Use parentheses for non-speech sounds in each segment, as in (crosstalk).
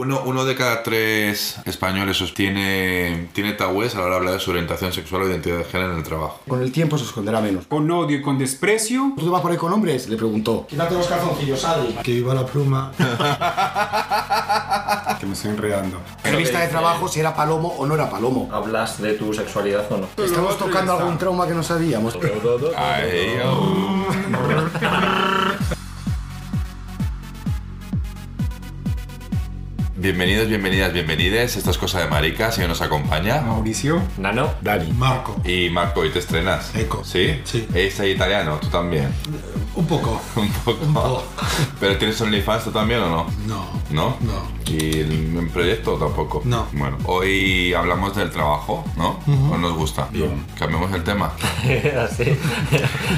Uno, uno de cada tres españoles tiene, tiene tabúes a la hora de hablar de su orientación sexual o identidad de género en el trabajo. Con el tiempo se esconderá menos. Con odio y con desprecio. ¿Tú te vas por ahí con hombres? Le preguntó. Quítate los calzoncillos, Adri. Que viva la pluma. (laughs) que me estoy enredando. Entrevista de trabajo si era palomo o no era palomo. ¿Hablas de tu sexualidad o no? Estamos tocando algún trauma que no sabíamos. Ay, oh. (laughs) Bienvenidos, bienvenidas, bienvenides. Esto es Cosa de Maricas y hoy nos acompaña. Mauricio. Nano. Dani. Marco. Y Marco, ¿y te estrenas? Eco. ¿Sí? Sí. ¿Es italiano? ¿Tú también? Un poco. (laughs) Un poco. Un poco. ¿Pero tienes OnlyFans tú también o no? No. ¿No? No. ¿Y el, en proyecto tampoco? No. Bueno, hoy hablamos del trabajo, ¿no? ¿O nos gusta? Bien. Cambiemos el tema. (laughs) Así.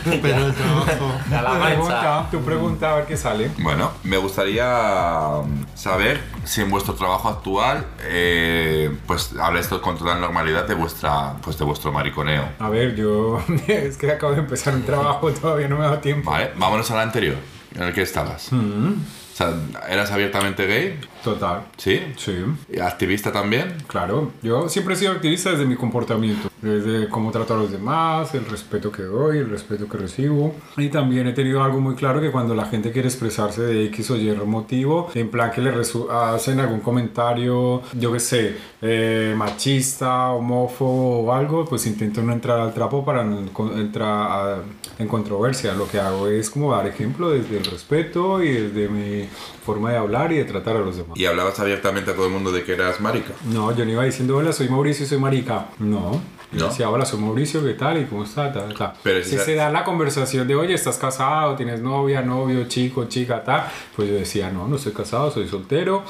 Pero el trabajo. A la Tu pregunta, tu pregunta, a ver qué sale. Bueno, me gustaría um, saber si en vuestro trabajo actual eh, pues habláis con total normalidad de vuestra pues de vuestro mariconeo. A ver, yo. (laughs) Es que acabo de empezar un trabajo, todavía no me dado tiempo. Vale, vámonos al anterior, en el que estabas. O sea, ¿eras abiertamente gay? Total. ¿Sí? Sí. ¿Y ¿Activista también? Claro, yo siempre he sido activista desde mi comportamiento, desde cómo trato a los demás, el respeto que doy, el respeto que recibo. Y también he tenido algo muy claro que cuando la gente quiere expresarse de X o Y motivo, en plan que le hacen algún comentario, yo qué sé, eh, machista, homófobo o algo, pues intento no entrar al trapo para no entrar a- en controversia. Lo que hago es como dar ejemplo desde el respeto y desde mi forma de hablar y de tratar a los demás. ¿Y hablabas abiertamente a todo el mundo de que eras marica? No, yo no iba diciendo, hola, soy Mauricio y soy marica. No. Yo ¿No? decía, hola, soy Mauricio, ¿qué tal? ¿Y cómo está? Tal, tal. Pero si se da la conversación de, oye, ¿estás casado? ¿Tienes novia, novio, chico, chica, tal? Pues yo decía, no, no estoy casado, soy soltero.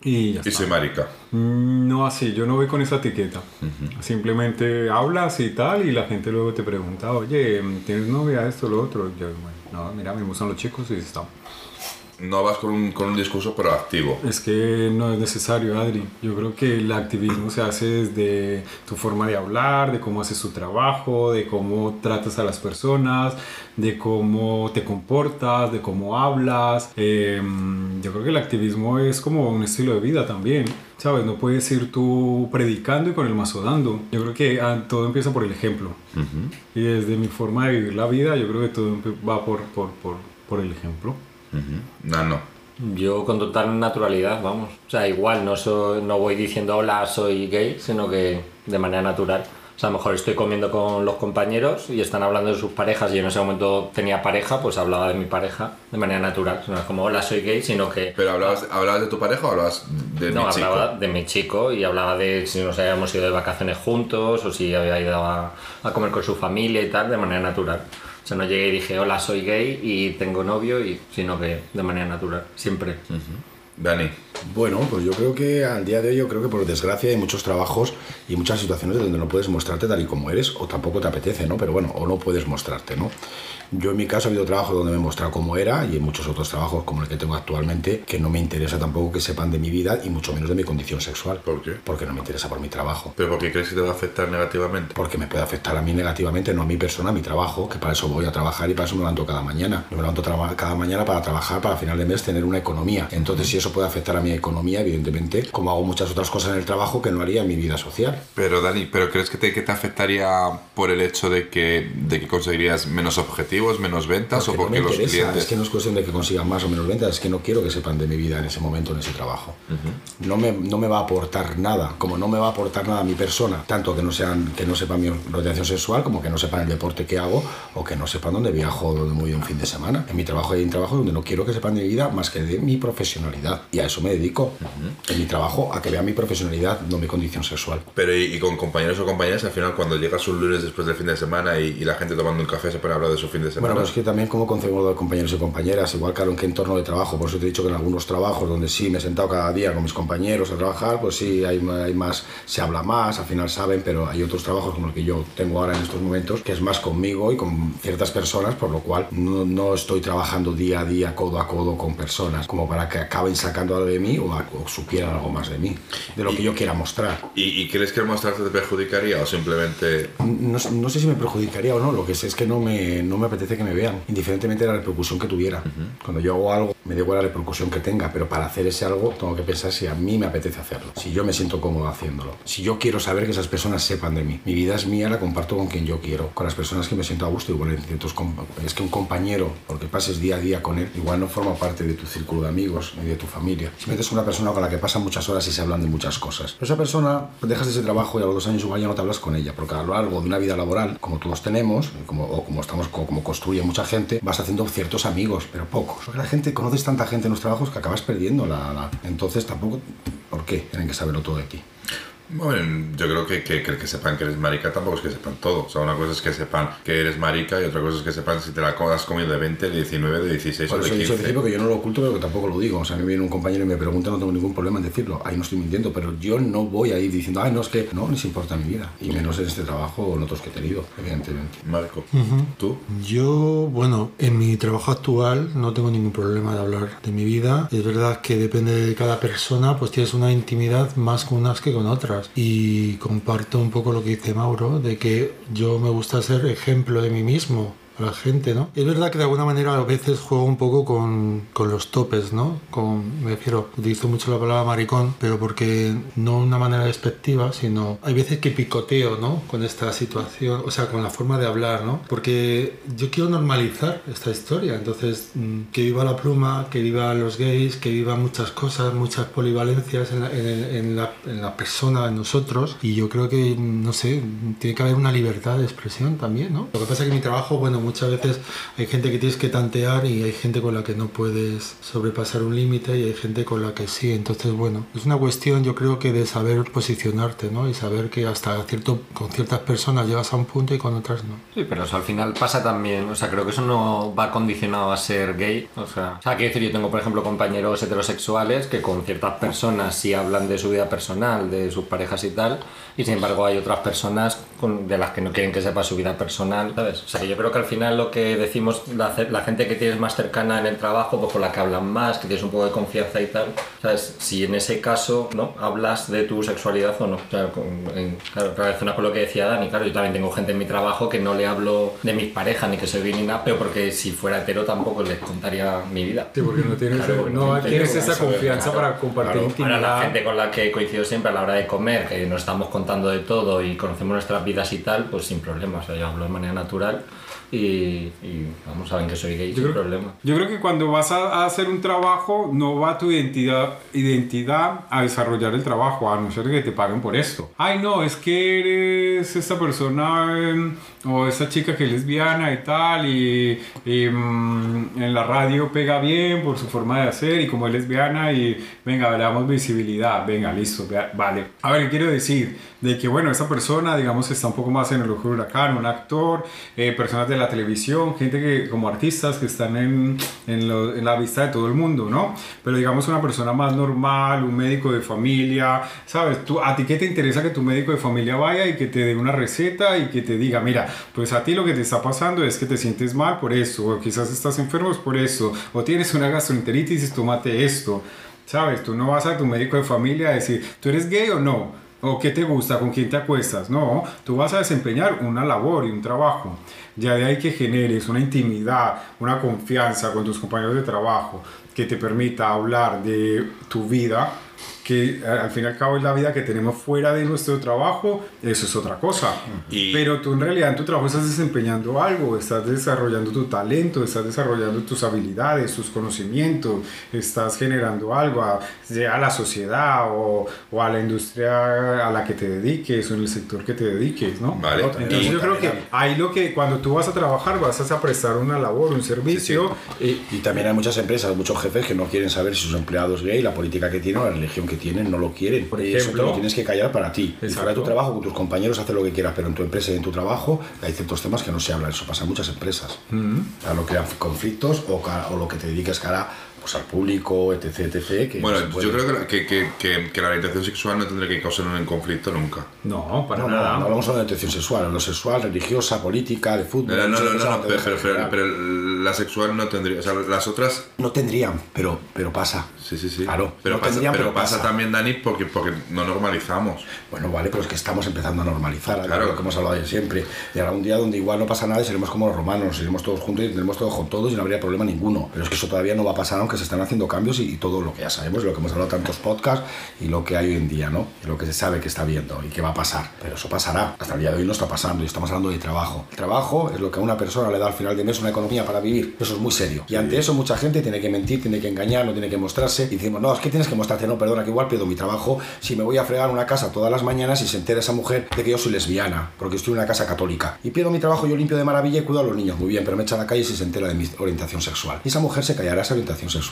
Y ya Y soy marica. Mm, No así, yo no voy con esa etiqueta. Simplemente hablas y tal, y la gente luego te pregunta, oye, ¿tienes novia? Esto, lo otro. Yo, bueno, no, mira, me gustan los chicos y está. No vas con un, con un discurso proactivo. Es que no es necesario, Adri. Yo creo que el activismo se hace desde tu forma de hablar, de cómo haces tu trabajo, de cómo tratas a las personas, de cómo te comportas, de cómo hablas. Eh, yo creo que el activismo es como un estilo de vida también. ¿Sabes? No puedes ir tú predicando y con el mazo dando. Yo creo que ah, todo empieza por el ejemplo. Y desde mi forma de vivir la vida, yo creo que todo va por, por, por, por el ejemplo. No, no. Yo con total naturalidad, vamos. O sea, igual no, soy, no voy diciendo hola, soy gay, sino que de manera natural. O sea, a lo mejor estoy comiendo con los compañeros y están hablando de sus parejas y yo en ese momento tenía pareja, pues hablaba de mi pareja de manera natural. No es como hola, soy gay, sino que... ¿Pero hablabas, hablabas de tu pareja o hablabas de no, mi chico? hablaba de mi chico y hablaba de si nos habíamos ido de vacaciones juntos o si había ido a, a comer con su familia y tal, de manera natural. O sea, no llegué y dije, hola, soy gay y tengo novio, y, sino que de manera natural, siempre. Dani. Bueno, pues yo creo que al día de hoy, yo creo que por desgracia hay muchos trabajos y muchas situaciones donde no puedes mostrarte tal y como eres o tampoco te apetece, ¿no? Pero bueno, o no puedes mostrarte, ¿no? Yo en mi caso ha habido trabajos donde me he mostrado como era y en muchos otros trabajos como el que tengo actualmente que no me interesa tampoco que sepan de mi vida y mucho menos de mi condición sexual. ¿Por qué? Porque no me interesa por mi trabajo. ¿Pero por qué crees que te va a afectar negativamente? Porque me puede afectar a mí negativamente, no a mi persona, a mi trabajo, que para eso voy a trabajar y para eso me levanto cada mañana. Yo me levanto cada mañana para trabajar, para final de mes tener una economía. Entonces, si eso puede afectar a mi economía, evidentemente, como hago muchas otras cosas en el trabajo que no haría en mi vida social. Pero Dani, ¿pero crees que te, que te afectaría por el hecho de que, de que conseguirías menos objetivos, menos ventas o Porque no porque me los interesa, clientes... es que no es cuestión de que consigan más o menos ventas, es que no quiero que sepan de mi vida en ese momento, en ese trabajo. no, me, no me va a aportar nada, como no me va a aportar nada a mi persona, tanto que no, sean, que no sepan mi orientación sexual, como que no sepan el deporte que hago, o que no sepan dónde viajo, dónde me voy un fin de semana. En mi trabajo hay un trabajo donde no quiero que sepan de mi vida más que de mi profesionalidad, y a eso me dedico. En mi trabajo, a que vean mi profesionalidad, no mi condición sexual. Pero y, y con compañeros o compañeras, al final cuando llegas un lunes después del fin de semana y, y la gente tomando un café se pone a hablar de su fin de semana... Bueno, pues es que también como concebimos de compañeros y compañeras, igual claro en qué entorno de trabajo, por eso te he dicho que en algunos trabajos donde sí me he sentado cada día con mis compañeros a trabajar, pues sí, hay, hay más, se habla más, al final saben, pero hay otros trabajos como el que yo tengo ahora en estos momentos, que es más conmigo y con ciertas personas, por lo cual no, no estoy trabajando día a día, codo a codo con personas, como para que acaben sacando algo de mí o, o supieran algo más de mí, de lo que yo quiera mostrar. ¿Y, y crees que el mostrarte te perjudicaría o simplemente No, no sé si me perjudicaría o no, lo que sé es que no me, no me apetece que me vean, indiferentemente de la repercusión que tuviera. Cuando yo hago algo, me da igual la repercusión que tenga, pero para hacer ese algo tengo que pensar si a mí me apetece hacerlo, si yo me siento cómodo haciéndolo, si yo quiero saber que esas personas sepan de mí. Mi vida es mía, la comparto con quien yo quiero, con las personas que me siento a gusto, igual en ciertos com- es que un compañero, porque pases día a día con él, igual no forma parte de tu círculo de amigos ni de tu familia. Si metes una persona con la que pasas muchas horas y se hablan de muchas cosas. Pero esa persona, dejas ese trabajo y a los dos años igual ya no te hablas con ella, porque a lo largo de una vida laboral, como todos tenemos, como, o como estamos, co- como construye mucha gente, vas haciendo ciertos amigos, pero pocos. La gente, conoces tanta gente en los trabajos que acabas perdiendo la... la- Entonces tampoco, ¿por qué? Tienen que saberlo todo de ti. Bueno, yo creo que, que, que, que sepan que eres marica tampoco es que sepan todo. O sea, una cosa es que sepan que eres marica y otra cosa es que sepan si te la has comido de 20, de 19, de 16 Por o eso de he dicho al 15. principio que yo no lo oculto, pero que tampoco lo digo. O sea, a mí viene un compañero y me pregunta, no tengo ningún problema en decirlo. Ahí no estoy mintiendo, pero yo no voy a ir diciendo, ay, no, es que no les importa mi vida. Y menos en este trabajo o en otros que he tenido, evidentemente. Marco, ¿tú? Yo, bueno, en mi trabajo actual no tengo ningún problema de hablar de mi vida. Es verdad que depende de cada persona, pues tienes una intimidad más con unas que con otras. Y comparto un poco lo que dice Mauro, de que yo me gusta ser ejemplo de mí mismo la gente, ¿no? Es verdad que de alguna manera a veces juego un poco con, con los topes, ¿no? Con, me refiero, utilizo mucho la palabra maricón, pero porque no una manera despectiva, sino hay veces que picoteo, ¿no? Con esta situación, o sea, con la forma de hablar, ¿no? Porque yo quiero normalizar esta historia, entonces mm, que viva la pluma, que viva los gays, que viva muchas cosas, muchas polivalencias en la, en el- en la, en la persona, en nosotros, y yo creo que, no sé, tiene que haber una libertad de expresión también, ¿no? Lo que pasa es que mi trabajo, bueno, muchas veces hay gente que tienes que tantear y hay gente con la que no puedes sobrepasar un límite y hay gente con la que sí. Entonces, bueno, es una cuestión yo creo que de saber posicionarte, ¿no? Y saber que hasta cierto, con ciertas personas llegas a un punto y con otras no. Sí, pero eso al final pasa también, o sea, creo que eso no va condicionado a ser gay, o sea, o sea, quiero decir, yo tengo por ejemplo compañeros heterosexuales que con ciertas personas sí hablan de su vida personal, de sus parejas y tal, y sin embargo hay otras personas con- de las que no quieren que sepa su vida personal, ¿sabes? O sea, yo creo que al final lo que decimos, la, la gente que tienes más cercana en el trabajo, pues con la que hablan más, que tienes un poco de confianza y tal, ¿sabes? Si en ese caso, ¿no? Hablas de tu sexualidad o no. O sea, con, en, claro, relaciona con lo que decía Dani, claro, yo también tengo gente en mi trabajo que no le hablo de mis parejas ni que soy gay ni nada, pero porque si fuera hetero tampoco les contaría mi vida. Sí, porque no tienes, Claro, porque no tienes esa saber, confianza claro, para compartir intimidad. Ahora la gente con la que coincido siempre a la hora de comer, que nos estamos contando de todo y conocemos nuestras vidas y tal, pues sin problema. O sea, yo hablo de manera natural y, y vamos, saben que soy gay sin creo- problema. Yo creo que cuando vas a, a hacer un trabajo, no va tu identidad, identidad a desarrollar el trabajo, a no ser que te paguen por esto. Ay, no, es que eres esta persona em, o esta chica que es lesbiana y tal, y, y, mm, en la radio pega bien por su forma de hacer, y como es lesbiana, y venga, le damos visibilidad, venga, listo, vea- vale. A ver, ¿qué quiero decir? De que, bueno, esa persona, digamos, está un poco más en el ojo del huracán, un actor, eh, personas de la televisión, gente que, como artistas que están en, en, lo- en la vista de todo el mundo, ¿no? Pero digamos una persona más normal, un médico de familia, ¿sabes? Tú, ¿A ti qué te interesa que tu médico de familia vaya y que te dé una receta y que te diga, mira, pues a ti lo que te está pasando es que te sientes mal por eso, o quizás estás enfermo por eso, o tienes una gastroenteritis y tómate esto, ¿sabes? Tú no vas a tu médico de familia a decir, ¿tú eres gay o no? ¿O qué te gusta? ¿Con quién te acuestas? No, tú vas a desempeñar una labor y un trabajo. Ya de ahí que generes una intimidad, una confianza con tus compañeros de trabajo que te permita hablar de tu vida, que al fin y al cabo es la vida que tenemos fuera de nuestro trabajo, eso es otra cosa. Y- Pero tú en realidad en tu trabajo estás desempeñando algo, estás desarrollando tu talento, estás desarrollando tus habilidades, tus conocimientos, estás generando algo, a, a la sociedad o, o a la industria a la que te dediques o en el sector que te dediques, ¿no? Vale. Entonces Y yo creo que ahí lo que cuando tú vas a trabajar vas a prestar una labor, un servicio y- Y también hay muchas empresas, muchos jefes que no quieren saber si sus empleados gay, la política que tienen o la religión que tienen, no lo quieren. Por y eso te ejemplo. lo tienes que callar para ti. Y fuera de tu trabajo, con tus compañeros, hacer lo que quieras, pero en tu empresa y en tu trabajo hay ciertos temas que no se hablan. Eso pasa en muchas empresas. O sea, no crean conflictos o, o lo que te dediques cara pues al público, etc, etc. Que Bueno, yo creo que, que, que, que la orientación sexual no tendría que causar un conflicto nunca. No, para No, no, nada. no hablamos de orientación sexual, lo sexual, religiosa, política, de fútbol. No, no, no, pero, la sexual no tendría. O sea, las otras. No tendrían, pero, pero pasa. Sí, sí, sí. Claro, pero no pasa, tendrían, pero pero pasa, pasa. también, Dani, porque, porque no normalizamos. Bueno, vale, pero es que estamos empezando a normalizar, Claro. lo que hemos hablado de siempre. Llegará un día donde igual no pasa nada y seremos como los romanos, nos iremos todos juntos y tendremos todos con todos y no habría problema ninguno. Pero es que eso todavía no va a pasar aunque se están haciendo cambios y, y todo lo que ya sabemos, lo que hemos hablado tantos podcasts y lo que hay hoy en día, ¿no? Y lo que se sabe que está viendo y que va a pasar. Pero eso pasará. Hasta el día de hoy no está pasando y estamos hablando de trabajo. El trabajo es lo que a una persona le da al final de mes una economía para vivir. Eso es muy serio. Y ante eso mucha gente tiene que mentir, tiene que engañar, no tiene que mostrarse. Y decimos, no, es que tienes que mostrarte, no, perdona, que igual pierdo mi trabajo si me voy a fregar una casa todas las mañanas y se entera esa mujer de que yo soy lesbiana, porque estoy en una casa católica. Y pierdo mi trabajo, yo limpio de maravilla y cuido a los niños, muy bien, pero me echa a la calle si se entera de mi orientación sexual. Y esa mujer se callará esa orientación sexual.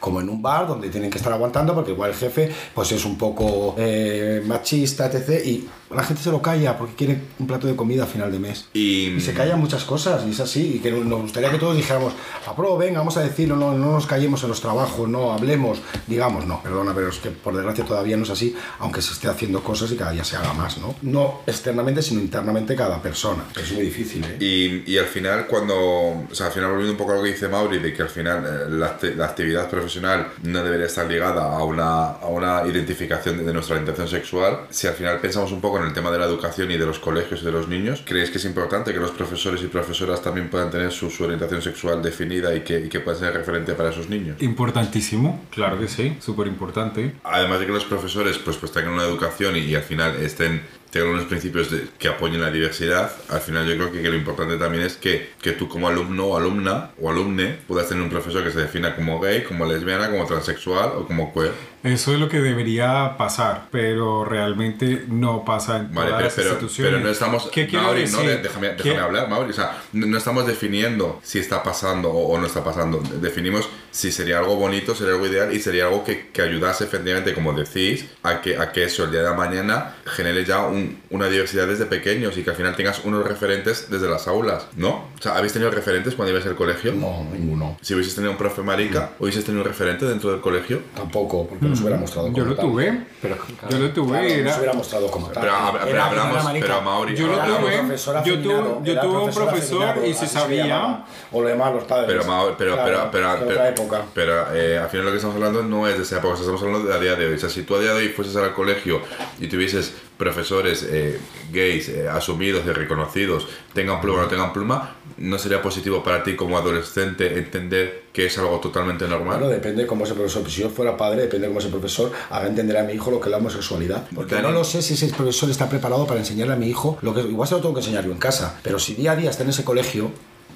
Como en un bar donde tienen que estar aguantando porque igual el jefe pues es un poco eh, machista, etc. Y la gente se lo calla porque quiere un plato de comida a final de mes. Y, Y se callan muchas cosas, y es así, y que nos gustaría que todos dijéramos, apro, venga, vamos a decirlo, no, no nos callemos en los trabajos, no hablemos, digamos, no, perdona, pero es que por desgracia todavía no es así, aunque se esté haciendo cosas y cada día se haga más, ¿no? No externamente, sino internamente cada persona. Es muy difícil, ¿eh? Y, y al final, cuando. O sea, al final, volviendo un poco a lo que dice Mauri, de que al final eh, la, acti- la actividad profesional no debería estar ligada a una, a una identificación de, nuestra orientación sexual, si al final pensamos un poco en el tema de la educación y de los colegios y de los niños, ¿crees que es importante que los profesores y profesoras también puedan tener su, su orientación sexual definida y que, y que pueda ser referente para esos niños? Importantísimo, claro que sí, súper importante. Además de que los profesores pues, pues tengan una educación y, y al final estén tengan unos principios de- que apoyen la diversidad, al final yo creo que, que lo importante también es que, que tú como alumno o alumna o alumne puedas tener un profesor que se defina como gay, como lesbiana, como transexual o como queer. Eso es lo que debería pasar, pero realmente no pasa en Vale, todas pero, las pero, instituciones. pero no estamos... ¿Qué quiero Mauri, decir? no, déjame, déjame hablar, Mauri. O sea, no, no estamos definiendo si está pasando o, o no está pasando. Definimos si sería algo bonito, sería algo ideal y sería algo que, que ayudase efectivamente, como decís, a que, a que eso el día de mañana genere ya un- una diversidad desde pequeños y que al final tengas unos referentes desde las aulas, ¿no? O sea, ¿habéis tenido referentes cuando ibais al colegio? No, ninguno. Si hubieses tenido un profe marica, ¿hubieses tenido un referente dentro del colegio? Tampoco, porque no se hubiera mostrado como Yo lo tal. tuve, Pero, yo lo tuve, Claro, no era... se hubiera mostrado como tal. Pero, pero Era- hablamos, pero Mauri, Yo lo tuve, yo tuve- yo tuve un profesor y se sabía-. O lo llamaban los padres. Pero, Mau- pero, Claro, pero, pero, pero, eh, al final lo que estamos hablando no es de esa época, estamos hablando de a día de hoy. O sea, si tú a día de hoy fueses al colegio y tuvieses profesores eh, gays eh, asumidos y reconocidos, tengan pluma o no tengan pluma, ¿no sería positivo para ti como adolescente entender que es algo totalmente normal? Bueno, depende cómo ese profesor, si yo fuera padre, depende cómo ese profesor haga entender a mi hijo lo que es la homosexualidad. Porque no lo sé si ese profesor está preparado para enseñarle a mi hijo lo que igual se lo tengo que enseñar yo en casa, pero si día a día está en ese colegio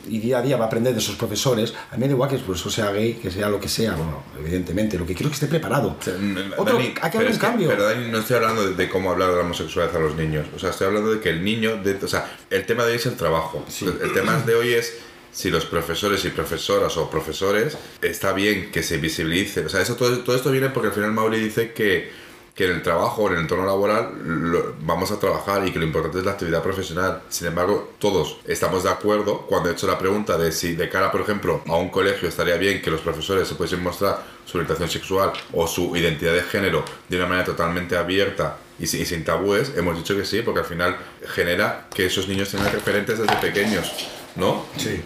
y día a día va a aprender de esos profesores, a mí me da igual que el profesor sea gay, que sea lo que sea, bueno, evidentemente, lo que quiero es que esté preparado. O sea, n- Otro- Dani, hay que haber un que- cambio. pero Dani, no estoy hablando de, de cómo hablar de la homosexualidad a los niños. O sea, estoy hablando de que el niño. de- o sea, el tema de hoy es el trabajo. El, el tema de hoy es si los profesores y profesoras o profesores está bien que se visibilice. O sea, eso, todo, todo esto viene porque al final Mauri dice que, que en el trabajo, en el entorno laboral, lo- vamos a trabajar y que lo importante es la actividad profesional. Sin embargo, todos estamos de acuerdo cuando he hecho la pregunta de si de cara, por ejemplo, a un colegio estaría bien que los profesores se pudiesen mostrar su orientación sexual o su identidad de género de una manera totalmente abierta y sin tabúes, hemos dicho que sí, porque al final genera que esos niños tengan referentes desde pequeños, ¿no? Sí.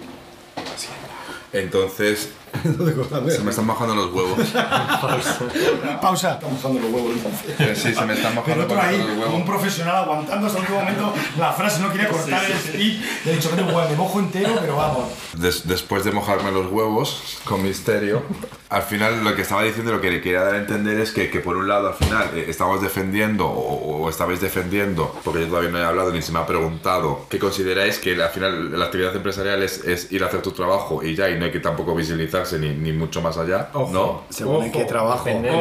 Entonces, (laughs) se me están bajando los huevos. (laughs) Pausa. Estamos usando los huevos. Sí, se me están El bajando otro ahí, los como un huevos. profesional aguantando hasta el último momento la frase, no quería cortar el speech. Le he dicho, "Vete, guay, me mojo entero, pero vamos. Des- después de mojarme los huevos con misterio, al final lo que estaba diciendo, lo que quería dar a entender es que, que por un lado al final eh, estamos defendiendo o, o estabais defendiendo, porque yo todavía no he hablado ni se me ha preguntado, que consideráis que al final la actividad empresarial es, es ir a hacer tu trabajo y ya, y no hay que tampoco visibilizarse ni, ni mucho más allá, Ojo. ¿no? Según en Ojo, qué trabajo. depende de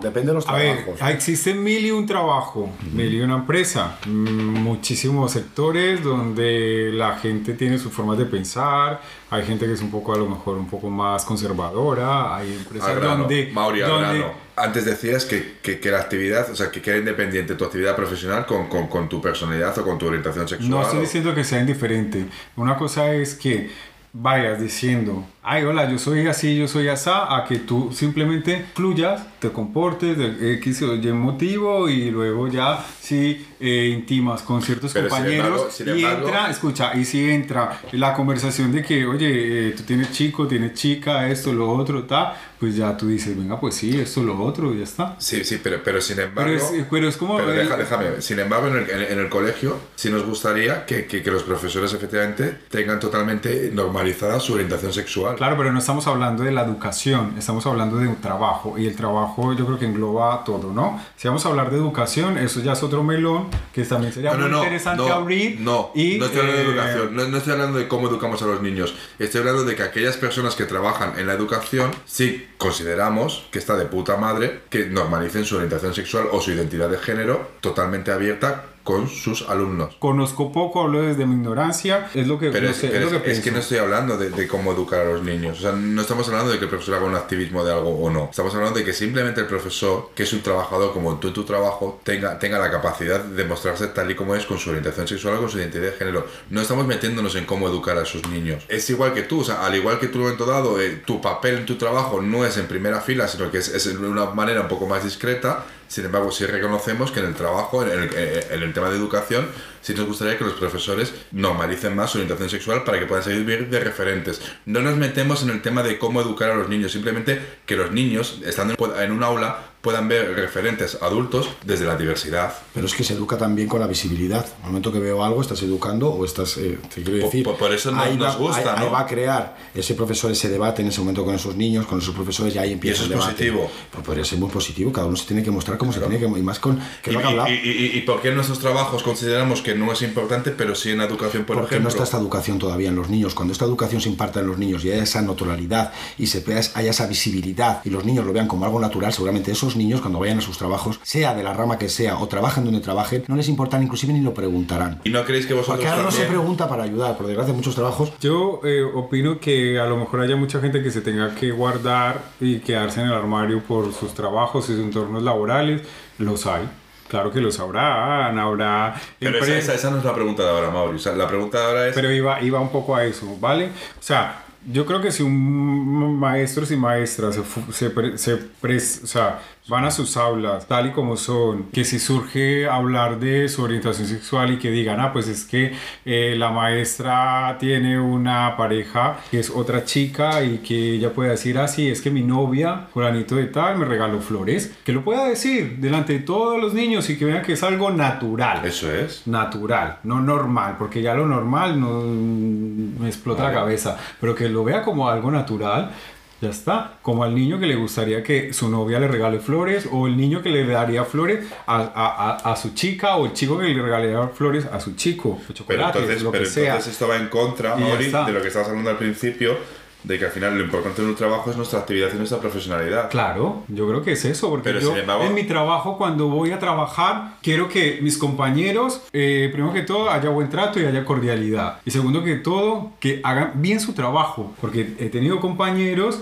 Depende de los A ver, trabajos. existen mil y un trabajo, mil y una empresa, mm, muchísimos sectores donde la gente tiene sus formas de pensar, hay gente que es un poco a lo mejor un poco más conservadora, hay empresas grano, donde, Mauri, donde-. Antes decías que, que, que la actividad, o sea, que, que era independiente tu actividad profesional con, con, con tu personalidad o con tu orientación sexual. no estoy o- diciendo que sea indiferente, una cosa es que vayas diciendo ay, hola, yo soy así, yo soy asá, a que tú simplemente fluyas, te comportes de X o Y motivo y luego ya sí eh, intimas con ciertos Pero sin compañeros embargo- sin y embargo- entra, escucha, y si entra la conversación de que, oye, eh, tú tienes chico, tienes chica, esto, lo otro, ta, pues ya tú dices, venga, pues sí, esto, lo otro, y ya está. Sí, sí, pero, pero sin embargo... Pero es, pero es como... Pero deja- déjame, sin embargo, en el, en el colegio sí nos gustaría que, que- que los profesores efectivamente tengan totalmente normalizada su orientación sexual. Claro, pero no estamos hablando de la educación, estamos hablando de un trabajo y el trabajo yo creo que engloba todo, ¿no? Si vamos a hablar de educación, eso ya es otro melón que también sería No, muy no, interesante no, abrir. No, y, no estoy hablando de eh, educación, no, no estoy hablando de cómo educamos a los niños. Estoy hablando de que aquellas personas que trabajan en la educación, sí consideramos que está de puta madre que normalicen su orientación sexual o su identidad de género totalmente abierta con sus alumnos. Conozco poco, hablo desde mi ignorancia, es lo que, Pero, no es, sé, pero es lo que es que no estoy hablando de, de cómo educar a los niños. O sea, no estamos hablando de que el profesor haga un activismo de algo o no. Estamos hablando de que simplemente el profesor, que es un trabajador como tú en tu trabajo, tenga, tenga la capacidad de mostrarse tal y como es con su orientación sexual con su identidad de género. No estamos metiéndonos en cómo educar a sus niños. Es igual que tú, o sea, al igual que tú en momento dado, eh, tu papel en tu trabajo no es en primera fila, sino que es, es de una manera un poco más discreta. Sin embargo, sí reconocemos que en el trabajo, en el, eh, en el tema de educación, sí nos gustaría que los profesores normalicen más su orientación sexual para que puedan servir de referentes. No nos metemos en el tema de cómo educar a los niños, simplemente que los niños, estando en un aula, puedan ver referentes adultos desde la diversidad. Pero es que se educa también con la visibilidad. Al momento que veo algo, estás educando o estás, eh, te quiero Por- decir, por- por eso no- nos va, gusta, ahí, ahí ¿no? va a crear ese profesor ese debate en ese momento con esos niños, con esos profesores, y ahí empieza eso el es debate. positivo. Pues podría ser muy positivo, cada uno se tiene que mostrar como se tiene que, y más con, que ¿Y, lo que y- y- y por qué en nuestros trabajos consideramos que no es importante, pero sí en educación, por Porque ejemplo? no está esta educación todavía en los niños. Cuando esta educación se imparta en los niños y haya esa naturalidad y se haya esa visibilidad y los niños lo vean como algo natural, seguramente esos niños cuando vayan a sus trabajos, sea de la rama que sea o trabajen donde trabajen, no les importará inclusive ni lo preguntarán. ¿Y no creéis que vosotros Porque ahora no se pregunta para ayudar, por desgracia muchos trabajos Yo eh, opino que a lo mejor haya mucha gente que se tenga que guardar y quedarse en el armario por sus trabajos y sus entornos laborales. Los hay. Claro que los habrá, habrá Pero esa, esa- esa no es la pregunta de ahora, Mauri. O sea, la pregunta de ahora es... Pero iba, iba un poco a eso, ¿vale? O sea, yo creo que si un maestros y maestras se, se, pre- se pres- o sea, van a sus aulas tal y como son, que si surge hablar de su orientación sexual y que digan, ah, pues es que eh, la maestra tiene una pareja que es otra chica y que ella puede decir, ah, sí, es que mi novia, fulanito de tal, me regaló flores, que lo pueda decir delante de todos los niños y que vean que es algo natural Eso es. natural, no normal, porque ya lo normal no me explota la cabeza, pero que lo vea como algo natural, ya está. Como al niño que le gustaría que su novia le regale flores, o el niño que le daría flores a, a- a- a su chica, o el chico que le regalaría flores a su chico, o Pero entonces, lo pero que sea. entonces esto va en contra, Mauri, de lo que estabas hablando al principio, de que al final lo importante en un trabajo es nuestra actividad y nuestra profesionalidad. Claro, yo creo que es eso, porque Pero yo embargo- en mi trabajo cuando voy a trabajar quiero que mis compañeros, eh, primero que todo, haya buen trato y haya cordialidad. Y segundo que todo, que hagan bien su trabajo, porque he tenido compañeros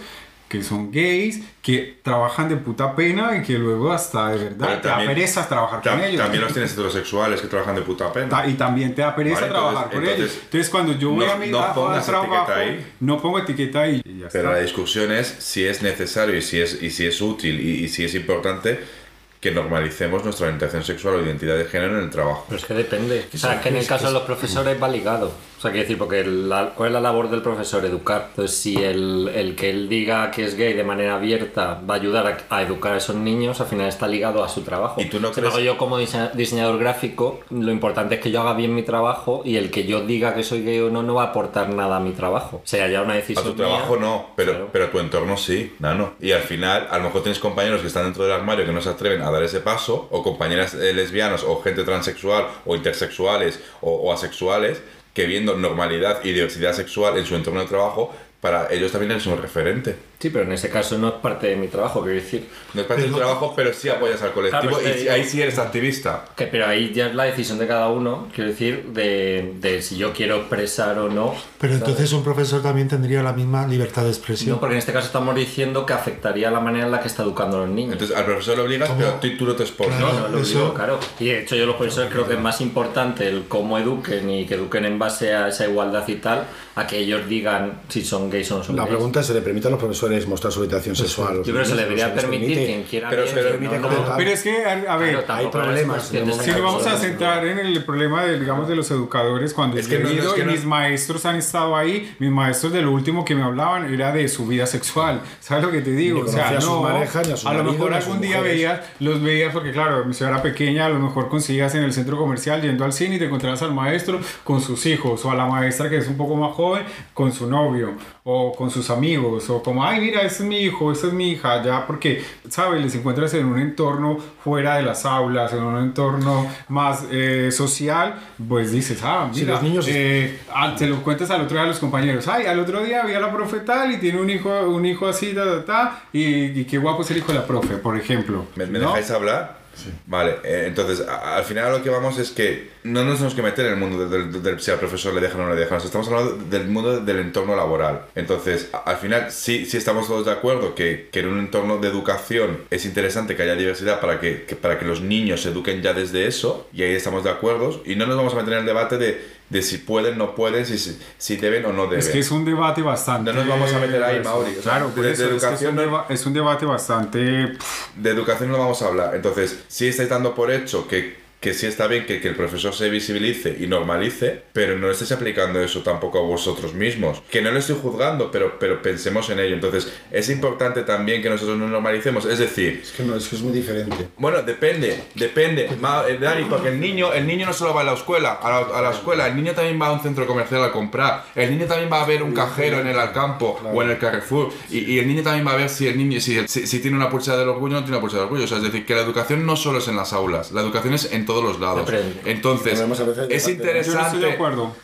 que son gays, que trabajan de puta pena y que luego hasta de verdad Pero te da pereza trabajar con ellos. También los tienes heterosexuales que trabajan de puta pena. Ta- y también te da pereza Vale, trabajar entonces- con ellos. entonces, cuando yo voy no- a mi no trabajo, etiqueta ahí. no pongo etiqueta ahí. y ya Pero está. la discusión es si es necesario y si es, y si es útil y, y si es importante que normalicemos nuestra orientación sexual o identidad de género en el trabajo. Pero es que depende. O sea, es que en el caso de los profesores va ligado. O sea, quiero decir, porque la- ¿cuál es la labor del profesor? Educar. Entonces, si el, el que él diga que es gay de manera abierta va a ayudar a, a educar a esos niños, al final está ligado a su trabajo. ¿Y tú no crees- yo como dise- diseñador gráfico, lo importante es que yo haga bien mi trabajo y el que yo diga que soy gay o no, no va a aportar nada a mi trabajo. O sea, ya una A decisión tu mía. trabajo no, pero, Claro. pero a tu entorno sí, nano. Y al final, a lo mejor tienes compañeros que están dentro del armario que no se atreven a dar ese paso, o compañeras eh, lesbianas, o gente transexual, o intersexuales, o, o asexuales, que viendo normalidad y diversidad sexual en su entorno de trabajo, para ellos también es un referente. Sí, pero en ese caso no es parte de mi trabajo, quiero decir. No es parte de tu trabajo, pero sí apoyas al colectivo Claro, pues, y ahí sí eres activista. Que, pero ahí ya es la decisión de cada uno, quiero decir, de, de si yo quiero expresar o no. Pero ¿sabes? entonces un profesor también tendría la misma libertad de expresión. No, porque en este caso estamos diciendo que afectaría la manera en la que está educando a los niños. Entonces al profesor lo obligas, ¿Cómo? pero tú, tú no te expones. Claro. No, no lo Eso- digo, claro. Y de hecho yo los profesores creo que es más importante el cómo eduquen y que eduquen en base a esa igualdad y tal, a que ellos digan si son gays o no son La gays. pregunta es, ¿se le permite a los profesores mostrar su orientación sexual? a los Yo creo que se debería ¿Se les permitir permite? quien quiera Pero bien, permite no, no. Pero es que, a, a ver, Claro, hay problemas. Si nos vamos a centrar en el problema de, digamos, de los educadores, cuando Es que he ido es que y no- mis maestros han estado ahí, mis maestros de lo último que me hablaban era de su vida sexual. ¿Sabes lo que te digo? O sea, a no, a a lo mejor algún día veías, los veías porque claro, mi ciudad era pequeña, a lo mejor conseguías en el centro comercial yendo al cine y te encontrabas al maestro con sus hijos o a la maestra que es un poco más joven con su novio o con sus amigos o como, ay, mira, ese es mi hijo, esa es mi hija, ya porque, ¿sabes? Les encuentras en un entorno fuera de las aulas, en un entorno más eh, social, pues dices, ah, Sí, mira, los niños- eh, ah, te lo cuentas al otro día a los compañeros, ay, al otro día había la profe tal y tiene un hijo, un hijo así, ta, ta, ta, y, y qué guapo es el hijo de la profe, por ejemplo. ¿Me, me ¿no? dejáis hablar? Vale, eh, entonces al final lo que vamos es que no nos tenemos que meter en el mundo del, si al profesor le dejan o no le dejan. Estamos hablando del mundo del entorno laboral. Entonces, al final sí, sí estamos todos de acuerdo que, que en un entorno de educación es interesante que haya diversidad para que, que- para que los niños se eduquen ya desde eso, y ahí estamos de acuerdo. Y no nos vamos a meter en el debate de, de si pueden, no pueden, si, si, si deben o no deben. Es que es un debate bastante. No nos vamos a meter ahí, Mauri. O sea, Claro, de- es, que es, educación un es un debate bastante. de educación no vamos a hablar. Entonces, sí estáis dando por hecho que, que sí está bien que, que el profesor se visibilice y normalice, pero no estáis aplicando eso tampoco a vosotros mismos. Que no lo estoy juzgando, pero, pero pensemos en ello. Entonces, es importante también que nosotros nos normalicemos. Es decir, Es que, no, es que es muy diferente. bueno, depende, depende, Ma- eh, Dani, porque el niño, el niño no solo va a la escuela, a la, a la escuela, el niño también va a un centro comercial a comprar, el niño también va a ver un cajero en el Alcampo o en el Carrefour, y, y el niño también va a ver si el niño, si, si, si tiene una pulsera del orgullo o no tiene una pulsera del orgullo. O sea, es decir, que la educación no solo es en las aulas, la educación es en todos los lados. Depende. Entonces, es interesante,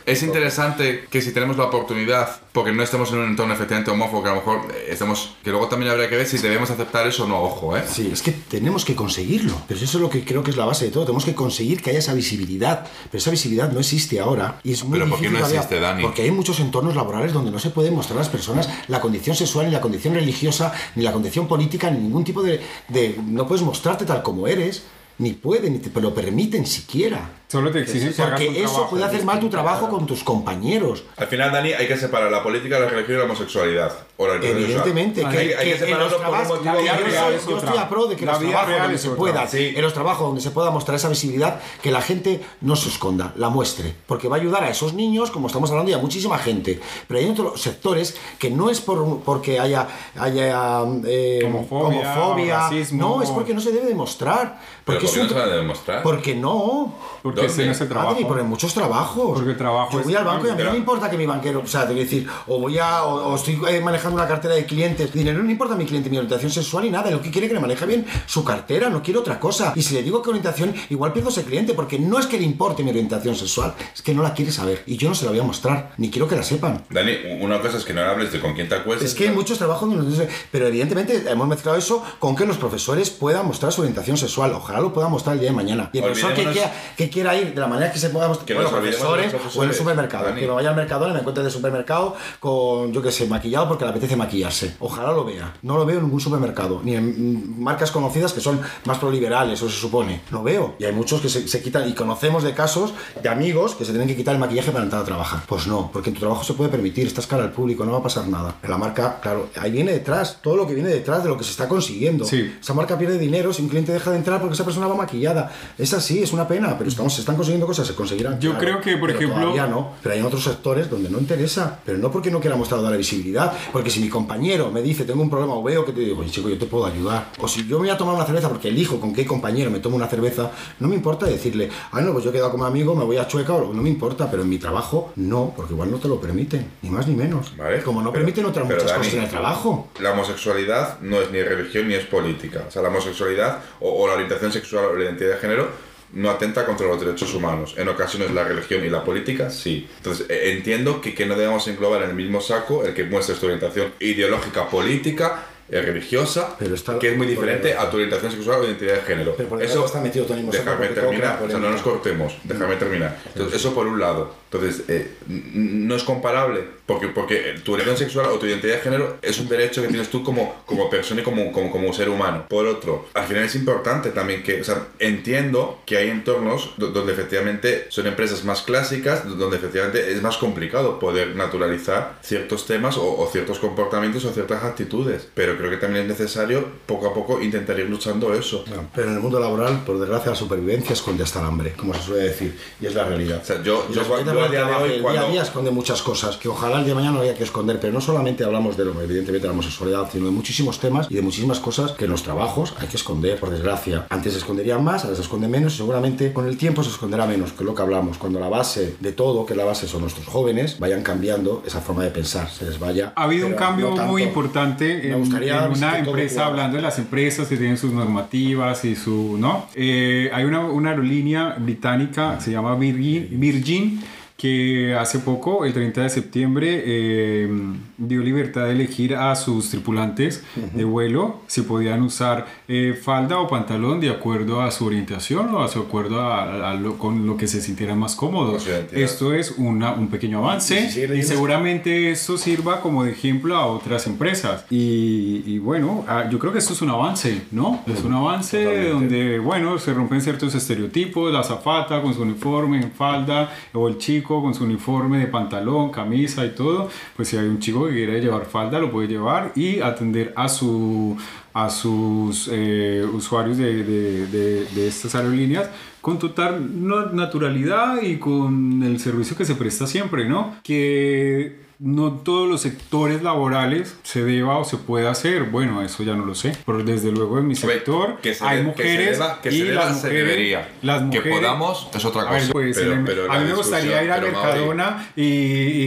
es interesante que si tenemos la oportunidad, porque no estemos en un entorno efectivamente homófobo, que a lo mejor eh, estamos, que luego también habría que ver si debemos aceptar eso o no, ojo, ¿eh? Sí, es que tenemos que conseguirlo. Pero eso es lo que creo que es la base de todo. Tenemos que conseguir que haya esa visibilidad. Pero esa visibilidad no existe ahora. Y es muy Pero ¿por qué difícil no todavía, existe, Dani? Porque hay muchos entornos laborales donde no se puede mostrar a las personas la condición sexual, ni la condición religiosa, ni la condición política, ni ningún tipo de. de- no puedes mostrarte tal como eres. Ni pueden, ni te lo permiten siquiera. Solo te exigen que hagas Porque un eso trabajo puede hacer mal tu trabajo con tus compañeros. Al final, Dani, hay que separar la política, la religión y la homosexualidad. O la Evidentemente, que, hay, hay que que por un trabajos, motivo yo, soy, es yo estoy a pro de que La los trabajos donde es se pueda, Sí. en los trabajos donde se pueda mostrar esa visibilidad, que la gente no se esconda, la muestre, porque va a ayudar a esos niños, como estamos hablando, y a muchísima gente. Pero hay otros sectores que no es por porque haya, haya eh, Homofobia, homofobia, racismo. no, es porque no se debe demostrar. Pero Porque ¿por qué es no se a demostrar? Porque no. Porque ¿Dónde? ese no es el trabajo. Adri, pero en muchos trabajos. Porque el trabajo Yo es- voy al banco y a mí no me importa que mi banquero, o sea, te quiero decir, o voy a, o, o estoy eh, manejando una cartera de clientes, dinero no me importa mi cliente, mi orientación sexual y nada, lo que quiere es que le maneje bien su cartera, no quiero otra cosa. Y si le digo que orientación, igual pierdo ese cliente, porque no es que le importe mi orientación sexual, es que no la quiere saber. Y yo no se la voy a mostrar, ni quiero que la sepan. Dani, una cosa es que no hables de con quién te acuestas. Es que hay muchos trabajos donde pero evidentemente hemos mezclado eso con que los profesores puedan mostrar su orientación sexual. Ojalá lo puedan mostrar el día de mañana. Y el profesor que quiera, que quiera ir de la manera que se pueda Que bueno, los profesores, o en el supermercado. Dani. Que me vaya al mercado y me encuentre de supermercado con, yo qué sé, maquillado porque le apetece maquillarse. Ojalá lo vea. No lo veo en ningún supermercado, ni en marcas conocidas que son más proliberales, o se supone. Lo veo. Y hay muchos que se, se quitan, y conocemos de casos de amigos que se tienen que quitar el maquillaje para entrar a trabajar. Pues no, porque en tu trabajo se puede permitir, estás cara al público, no va a pasar nada. En la marca, claro, ahí viene detrás, todo lo que viene detrás de lo que se está consiguiendo. Sí. Esa marca pierde dinero si un cliente deja de entrar porque esa persona va maquillada. Es así, es una pena, pero estamos, se están consiguiendo cosas, se conseguirán. Yo claro, creo que, por ejemplo- todavía no. Pero hay otros sectores donde no interesa. Pero no porque no quiera mostrar darle visibilidad. Porque si mi compañero me dice, tengo un problema o veo que te digo, oye chico, yo te puedo ayudar. O si yo me voy a tomar una cerveza porque elijo con qué compañero me tomo una cerveza, no me importa decirle, ah, no, pues yo he quedado como amigo, me voy a chueca, o no me importa. Pero en mi trabajo, no, porque igual no te lo permiten. Ni más ni menos. Vale, Como no pero- permiten otras muchas Dani, cosas en el trabajo. La homosexualidad no es ni religión ni es política. O sea, la homosexualidad o, o la orientación sexual o la identidad de género no atenta contra los derechos humanos. En ocasiones la religión y la política sí. Entonces eh, entiendo que, que no debemos englobar en el mismo saco el que muestre tu orientación ideológica política eh, religiosa, Pero está- que es muy diferente a tu orientación sexual o identidad de género. Pero por desgracia está metido todo el mismo saco déjame terminar, o sea, no nos cortemos, déjame terminar. Entonces, eso por un lado. Entonces, eh, no es comparable, porque, porque tu orientación sexual o tu identidad de género es un derecho que tienes tú como, como persona y como, como, como ser humano. Por otro, al final es importante también que, o sea, entiendo que hay entornos do- donde efectivamente son empresas más clásicas, do- donde efectivamente es más complicado poder naturalizar ciertos temas o, o ciertos comportamientos o ciertas actitudes. Pero creo que también es necesario poco a poco intentar ir luchando eso. Pero en el mundo laboral, por desgracia, la supervivencia esconde hasta el hambre, como se suele decir, y es la realidad. O sea, yo, yo, yo a día de hoy, el cuando... día a día esconde muchas cosas que ojalá el día de mañana no haya que esconder, pero no solamente hablamos de lo evidentemente de la homosexualidad, sino de muchísimos temas y de muchísimas cosas que en los trabajos hay que esconder, por desgracia. Antes se esconderían más, ahora se esconde menos y seguramente con el tiempo se esconderá menos, que es lo que hablamos, cuando la base de todo, que la base son nuestros jóvenes, vayan cambiando esa forma de pensar, se les vaya... Ha habido un cambio no muy importante Me en, gustaría en una todo empresa, hablando de las empresas que tienen sus normativas y su, ¿no? Eh, hay una, una aerolínea británica, se llama Virgin, Virgin que hace poco, el 30 de septiembre, eh, dio libertad de elegir a sus tripulantes de vuelo si podían usar eh, falda o pantalón de acuerdo a su orientación o a su acuerdo a, a lo, con lo que se sintieran más cómodos. Esto es una- un pequeño avance Y si sigue y seguramente eso sirva como de ejemplo a otras empresas. Y, y bueno, ah, yo creo que esto es un avance, ¿no? Es un avance Totalmente. donde, bueno, se rompen ciertos estereotipos, la azafata con su uniforme en falda, o el chico con su uniforme de pantalón, camisa y todo, pues si hay un chico que quiere llevar falda, lo puede llevar y atender a su a sus eh, usuarios de, de- de- estas aerolíneas con total naturalidad y con el servicio que se presta siempre, ¿no? Que no todos los sectores laborales se deba o se pueda hacer. Bueno, eso ya no lo sé. Pero desde luego en mi sector que se hay de- que se mujeres deba- que se y deba, las se mujeres, debería. las Que mujeres- podamos es otra A ver, cosa. pues, Pero- el- pero a mí me gustaría ir a Mercadona y,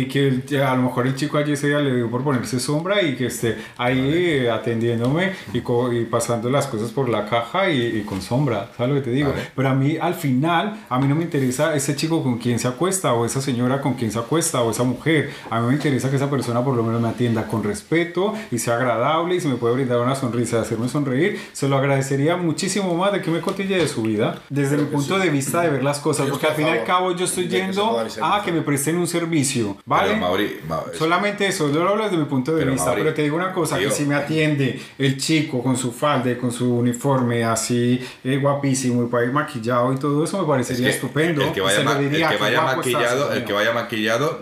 y que a lo mejor el chico allí día le dio por ponerse sombra y que esté ahí eh, atendiéndome y, pasando las cosas por la caja y, y con sombra, ¿sabes lo que te digo? Vale. Pero a mí al final, a mí no me interesa ese chico con quien se acuesta o esa señora con quien se acuesta o esa mujer. A mí me interesa que esa persona por lo menos me atienda con respeto y sea agradable y si me puede brindar una sonrisa hacerme sonreír, se lo agradecería muchísimo más de que me cotille de su vida. Desde mi punto de vista de ver las cosas, porque al fin y al cabo yo estoy que yendo ser a que me presten un servicio, ¿vale? Pero, Mauri, Ma- es- Solamente eso, yo lo hablo desde mi punto de Pero, vista, Mauri, pero te digo una cosa, tío. que si me atiende el chico con su falda con su uniforme así eh, guapísimo y para ir maquillado y todo eso me es parecería que estupendo. El que vaya, ma- el que "Qué vaya maquillado, el que mío". vaya maquillado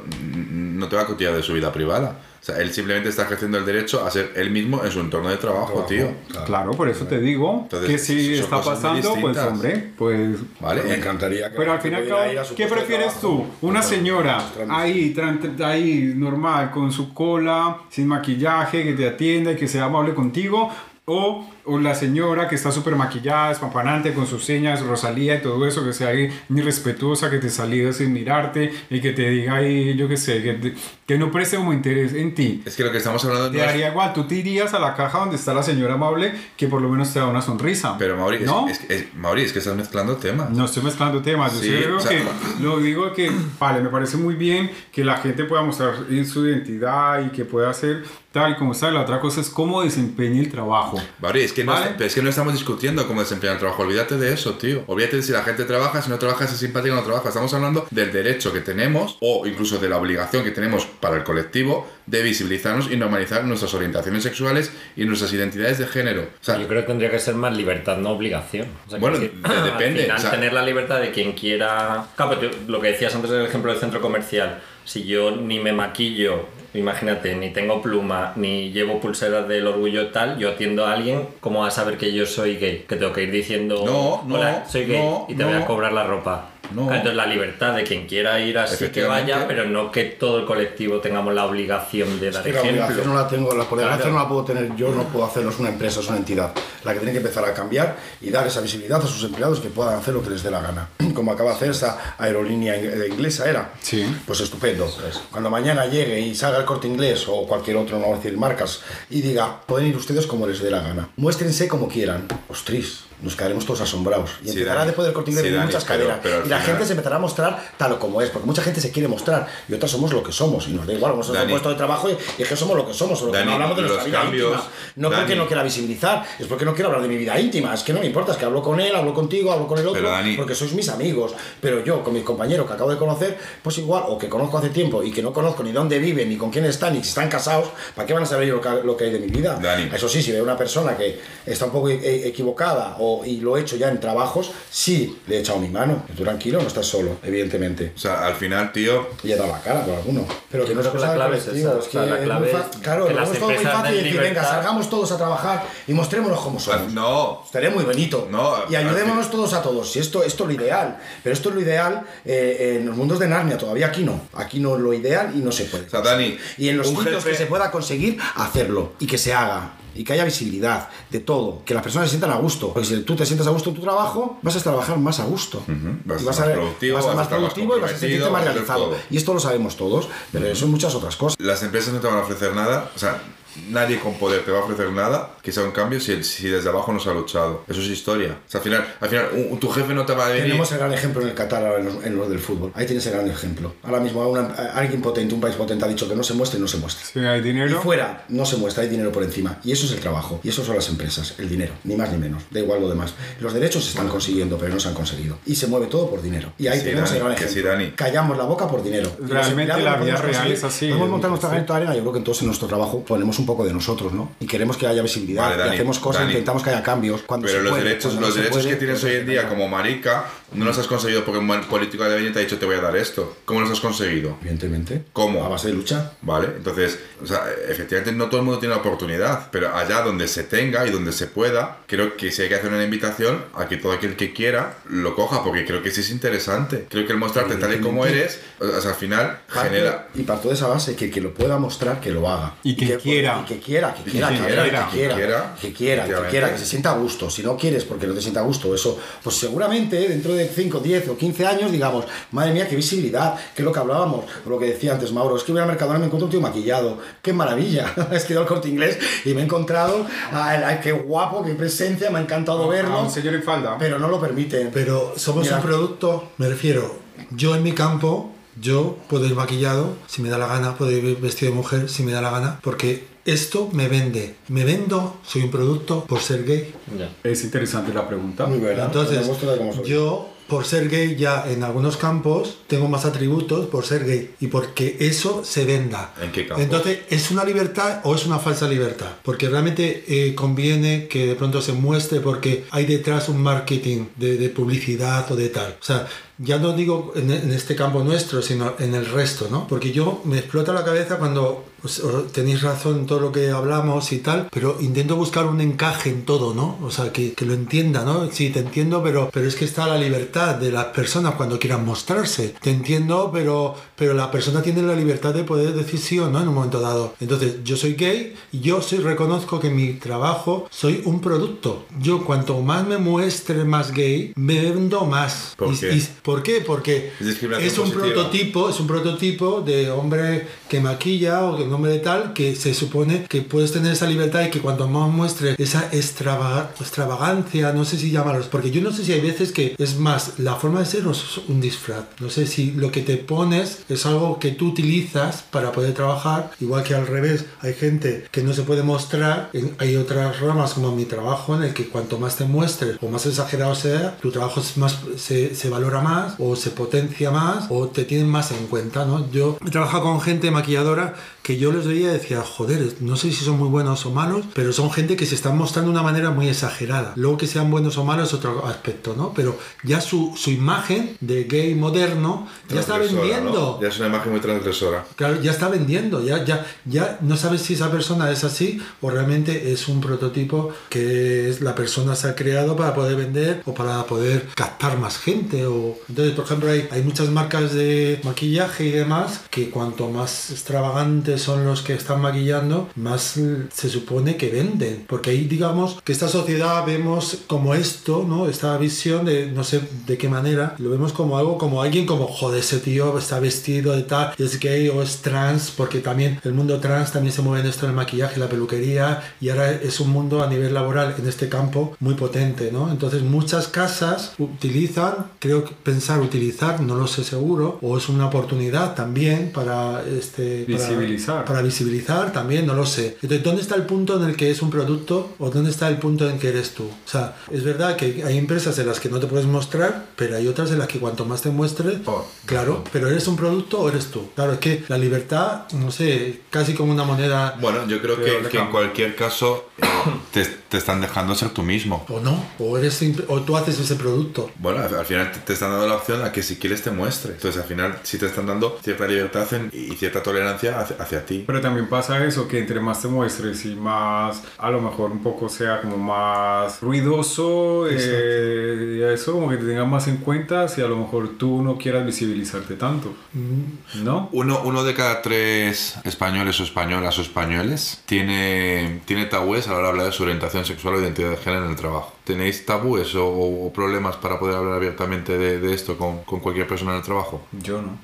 no te va a cotillar de su vida privada. O sea, él simplemente está ejerciendo el derecho a ser él mismo en su entorno de trabajo, tío. Claro, por eso te digo Entonces, que si está pasando, pues hombre, pues ¿Vale? Me encantaría que Pero al fin y al gente cabo, pudiera ir a su ¿qué prefieres tú? Una señora ahí, tran- ahí normal, con su cola, sin maquillaje, que te atienda y que sea amable contigo. O, o la señora que está súper maquillada, espampanante, con sus señas, Rosalía y todo eso, que sea ahí ni respetuosa, que te salude sin mirarte y que te diga ahí, yo qué sé, que, que no preste como interés en ti. Es que lo que estamos hablando Te no es- daría igual, tú te irías a la caja donde está la señora amable que por lo menos te da una sonrisa. Pero Mauri, es- ¿no? es, es- Mauri, es que estás mezclando temas. No estoy mezclando temas, yo Sí, sí creo o sea- que lo digo que, vale, me parece muy bien que la gente pueda mostrar su identidad y que pueda hacer tal como está. La otra cosa es cómo desempeña el trabajo. Mauri, es que, no, Vale. es que no estamos discutiendo cómo desempeñar el trabajo. Olvídate de eso, tío. Olvídate de si la gente trabaja, si no trabaja, si es simpática o no trabaja. Estamos hablando del derecho que tenemos o incluso de la obligación que tenemos para el colectivo de visibilizarnos y normalizar nuestras orientaciones sexuales y nuestras identidades de género. O sea, Yo creo que tendría que ser más libertad, no obligación. O sea, Bueno, que depende, Al final, o sea- tener la libertad de quien quiera. Claro, pero lo que decías antes del ejemplo del centro comercial. Si yo ni me maquillo, imagínate, ni tengo pluma, ni llevo pulseras del orgullo tal, yo atiendo a alguien, ¿cómo va a saber que yo soy gay? Que tengo que ir diciendo, No, no, hola, soy gay no, y te voy a cobrar la ropa. No. Entonces la libertad de quien quiera ir así que vaya, pero no que todo el colectivo tengamos la obligación de dar Es que la obligación ejemplo. no la tengo, la por desgracia Claro. no la puedo tener yo, no puedo hacerlo, es una empresa, es una entidad. La que tiene que empezar a cambiar y dar esa visibilidad a sus empleados que puedan hacer lo que les dé la gana. (clears throat) Como acaba de hacer esa aerolínea ing- inglesa, ¿era? Sí. Pues estupendo. Cuando mañana llegue y salga el corte inglés o cualquier otro, no voy a decir marcas, y diga, pueden ir ustedes como les dé la gana. Muéstrense como quieran. Ostris. Nos quedaremos todos asombrados. Y Sí, empezará Dani. después del corte inglés Sí, Dani, muchas pero- caderas. pero y la final- gente se empezará a mostrar tal o como es, porque mucha gente se quiere mostrar y otras somos lo que somos. Y nos da igual, vamos a un puesto de trabajo y, y es que somos lo que somos, solo que Dani, no hablamos de nuestra vida cambios, íntima. No porque no quiera visibilizar, es porque no quiero hablar de mi vida íntima. Es que no me importa, es que hablo con él, hablo contigo, hablo con el otro, porque sois mis amigos. Pero yo, con mis compañeros que acabo de conocer, pues igual, o que conozco hace tiempo y que no conozco ni dónde viven, ni con quién están, ni si están casados, ¿para qué van a saber yo lo que, lo que hay de mi vida? Eso sí, si veo una persona que está un poco e- equivocada o, y lo he hecho ya en trabajos, sí le he echado mi mano. Tú tranquilo, no estás solo, evidentemente. O sea, al final, tío, Y he dado la cara por alguno. Pero que no creo que la cosa clave es esa, es que la es clave es Claro, que las es todo muy empresas fácil decir, venga, salgamos todos a trabajar y mostrémonos como somos. no. Estaría muy bonito. No, y ayudémonos todos a todos. Si esto, esto es lo ideal. Pero esto es lo ideal eh, en los mundos de Narnia. Todavía aquí no. Aquí no es lo ideal y no se puede. O sea, Dani, y en los sitios jefe- que se pueda conseguir, hacerlo. Y que se haga. Y que haya visibilidad de todo. Que las personas se sientan a gusto. Porque si tú te sientas a gusto en tu trabajo, vas a trabajar más a gusto. Vas a Y ser más productivo, vas a ser vas a más estar más productivo y vas a sentirte más realizado. Y esto lo sabemos todos. Pero son muchas otras cosas. las empresas no te van a ofrecer nada, o sea, nadie con poder te va a ofrecer nada que sea un cambio si, si desde abajo no se ha luchado. Eso es historia. O sea, al final, al final un- tu jefe no te va a venir... Tenemos el gran ejemplo en el Qatar ahora en, en lo del fútbol. Ahí tienes el gran ejemplo. Ahora mismo una- alguien potente, un país potente ha dicho que no se muestre y no se muestra. Si hay Y dinero, fuera no se muestra, hay dinero por encima. Y eso es el trabajo. Y eso son las empresas, el dinero. Ni más ni menos. Da igual lo demás. Los derechos se están consiguiendo, pero no se han conseguido. Y se mueve todo por dinero. Y ahí Sí, tenemos Dani, el gran ejemplo. sí, Dani. Callamos la boca por dinero. Y Realmente la vida real es así, Podemos montar nuestra sí. granito de arena. Yo creo que todos en nuestro trabajo ponemos un poco de nosotros, ¿no? Y queremos que haya visibilidad. Vale, Dani, y hacemos cosas, Dani. intentamos que haya cambios. Cuando Pero se los puede, derechos, cuando no los se derechos puede, que tienes hoy en día como marica no los has conseguido porque un político de venir te ha dicho te voy a dar esto. ¿Cómo los has conseguido? Evidentemente. ¿Cómo? A base de lucha. ¿Vale? Entonces, o sea, efectivamente no todo el mundo tiene la oportunidad, pero allá donde se tenga y donde se pueda, creo que si hay que hacer una invitación a que todo aquel que quiera lo coja, porque creo que sí es interesante. Creo que el mostrarte tal y como eres, o sea, al final Parte- genera... y parto de esa base que que lo pueda mostrar que lo haga Y que y que quiera que Y quiera que que quiera, quiera y que que quiera quiera, que quiera que quiera que se sienta a gusto. Si no quieres porque no te sienta a gusto eso pues seguramente dentro de 5 10 o 15 años digamos madre mía qué visibilidad que es lo que hablábamos lo que decía antes Mauro es que voy a Mercadona y me encuentro un tío maquillado. Qué maravilla (laughs) es que he ido al corte inglés y me he encontrado ay, ay, qué guapo qué presencia me ha encantado a verlo. un señor en falda. pero no lo permiten Pero somos Mira. un producto, me refiero, yo en mi campo, yo puedo ir maquillado si me da la gana, puedo ir vestido de mujer si me da la gana, porque esto me vende. Me vendo, soy un producto por ser gay. Ya. Es interesante la pregunta. muy buena Entonces, yo por ser gay ya en algunos campos tengo más atributos por ser gay y porque eso se venda. ¿En qué campos? Entonces, ¿es una libertad o es una falsa libertad? Porque realmente eh, conviene que de pronto se muestre porque hay detrás un marketing de, de publicidad o de tal. O sea, ya no digo en, en este campo nuestro, sino en el resto, ¿no? Porque yo me explota la cabeza cuando pues, tenéis razón en todo lo que hablamos y tal, pero intento buscar un encaje en todo, ¿no? O sea, que, que lo entienda, ¿no? Sí, te entiendo, pero, pero es que está la libertad de las personas cuando quieran mostrarse. Te entiendo, pero, pero la persona tiene la libertad de poder decir sí o no en un momento dado. Entonces, yo soy gay y yo sí reconozco que en mi trabajo soy un producto. Yo cuanto más me muestre más gay, me vendo más. ¿Por Y- qué? y- ¿Por qué? Porque Es es un prototipo, es un prototipo de hombre que maquilla o de un hombre de tal que se supone que puedes tener esa libertad y que cuanto más muestre esa extrava- extravagancia, no sé si llamarlos, porque yo no sé si hay veces que es más la forma de ser o es un disfraz. No sé si lo que te pones es algo que tú utilizas para poder trabajar, igual que al revés, hay gente que no se puede mostrar, hay otras ramas como mi trabajo en el que cuanto más te muestres o más exagerado sea, tu trabajo es más, se, se valora más o se potencia más o te tienen más en cuenta, ¿no? Yo he trabajado con gente maquilladora que yo les veía y decía, joder, no sé si son muy buenos o malos, pero son gente que se están mostrando de una manera muy exagerada. Luego que sean buenos o malos es otro aspecto, ¿no? Pero ya su, su imagen de gay moderno ya está vendiendo. ¿no? Ya es una imagen muy transgresora. Claro, ya está vendiendo, ya, ya, ya no sabes si esa persona es así o realmente es un prototipo que es, la persona se ha creado para poder vender o para poder captar más gente. O... Entonces, por ejemplo, hay, hay muchas marcas de maquillaje y demás que cuanto más extravagante son los que están maquillando, más se supone que venden. Porque ahí digamos que esta sociedad vemos como esto, ¿no? Esta visión de no sé de qué manera, lo vemos como algo, como alguien como, joder, ese tío está vestido de tal, es gay o es trans, porque también el mundo trans también se mueve en esto del maquillaje, la peluquería, y ahora es un mundo a nivel laboral en este campo muy potente, ¿no? Entonces muchas casas utilizan, creo pensar utilizar, no lo sé seguro, o es una oportunidad también para este para- Visibilizar. para, visibilizar también, no lo sé. Entonces, ¿dónde está el punto en el que es un producto o dónde está el punto en que eres tú? O sea, es verdad que hay empresas en las que no te puedes mostrar, pero hay otras en las que cuanto más te muestres, Oh, claro, pero eres un producto o eres tú. Claro, es que la libertad, no sé, casi como una moneda Bueno, yo creo que, que en cualquier caso eh, (coughs) te, te están dejando ser tú mismo. o no, o eres o tú haces ese producto. Bueno, al al final te- te están dando la opción a que si quieres te muestres. Entonces al final sí te están dando cierta libertad en- y cierta tolerancia hacia, hacia ti. Pero también pasa eso, que entre más te muestres y más, a lo mejor un poco sea como más ruidoso, eh, y eso como que te tengan más en cuenta si a lo mejor tú no quieras visibilizarte tanto, ¿no? Uno, uno de cada tres españoles o españolas o españoles tiene, tiene tabúes a la hora de hablar de su orientación sexual o identidad de género en el trabajo. ¿Tenéis tabúes o, o problemas para poder hablar abiertamente de, de esto con, con cualquier persona en el trabajo? Yo no.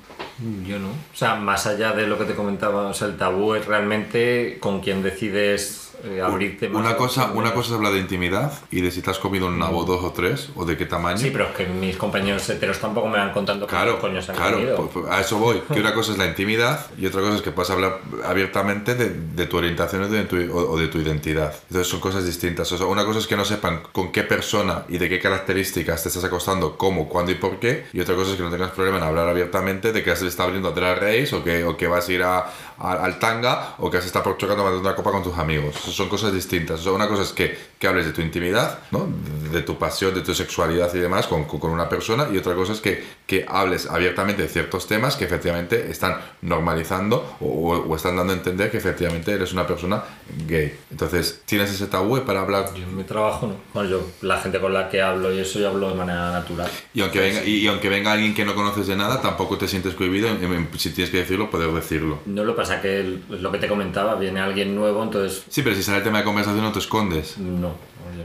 Yo no. O sea, más allá de lo que te comentaba, o sea, el tabú es realmente con quien decides eh, abrirte más. Una cosa, una cosa es hablar de intimidad y de si te has comido un nabo dos o tres o de qué tamaño. Sí, pero es que mis compañeros heteros tampoco me van contando Claro, cuántos coños han claro, comido. pues, pues, a eso voy. Que una (laughs) cosa es la intimidad y otra cosa es que puedas hablar abiertamente de, de tu orientación o de tu, o- o de tu identidad. Entonces son cosas distintas. O sea, una cosa es que no sepan con qué persona y de qué características te estás acostando, cómo, cuándo y por qué. Y otra cosa es que no tengas problema en hablar abiertamente de que se está abriendo a Drag Race o que, o que vas a ir a, a- al tanga o que has estado por chocando tomando una copa con tus amigos. Eso son cosas distintas. O sea, una cosa es que, que hables de tu intimidad, ¿no? de tu pasión, de tu sexualidad y demás con, con una persona y otra cosa es que, que hables abiertamente de ciertos temas que efectivamente están normalizando o, o- están dando a entender que efectivamente eres una persona gay. Entonces, ¿tienes ese tabú para hablar? Yo en mi trabajo no. Bueno, yo, la gente con la que hablo y eso, yo hablo de manera natural. Y aunque, venga, y, y aunque venga alguien que no conoces de nada, tampoco te sientes cohibido, en- en- si tienes que decirlo, poder decirlo. No lo pasa que el- es lo que te comentaba, viene alguien nuevo, entonces Sí, pero si sale el tema de conversación no te escondes no.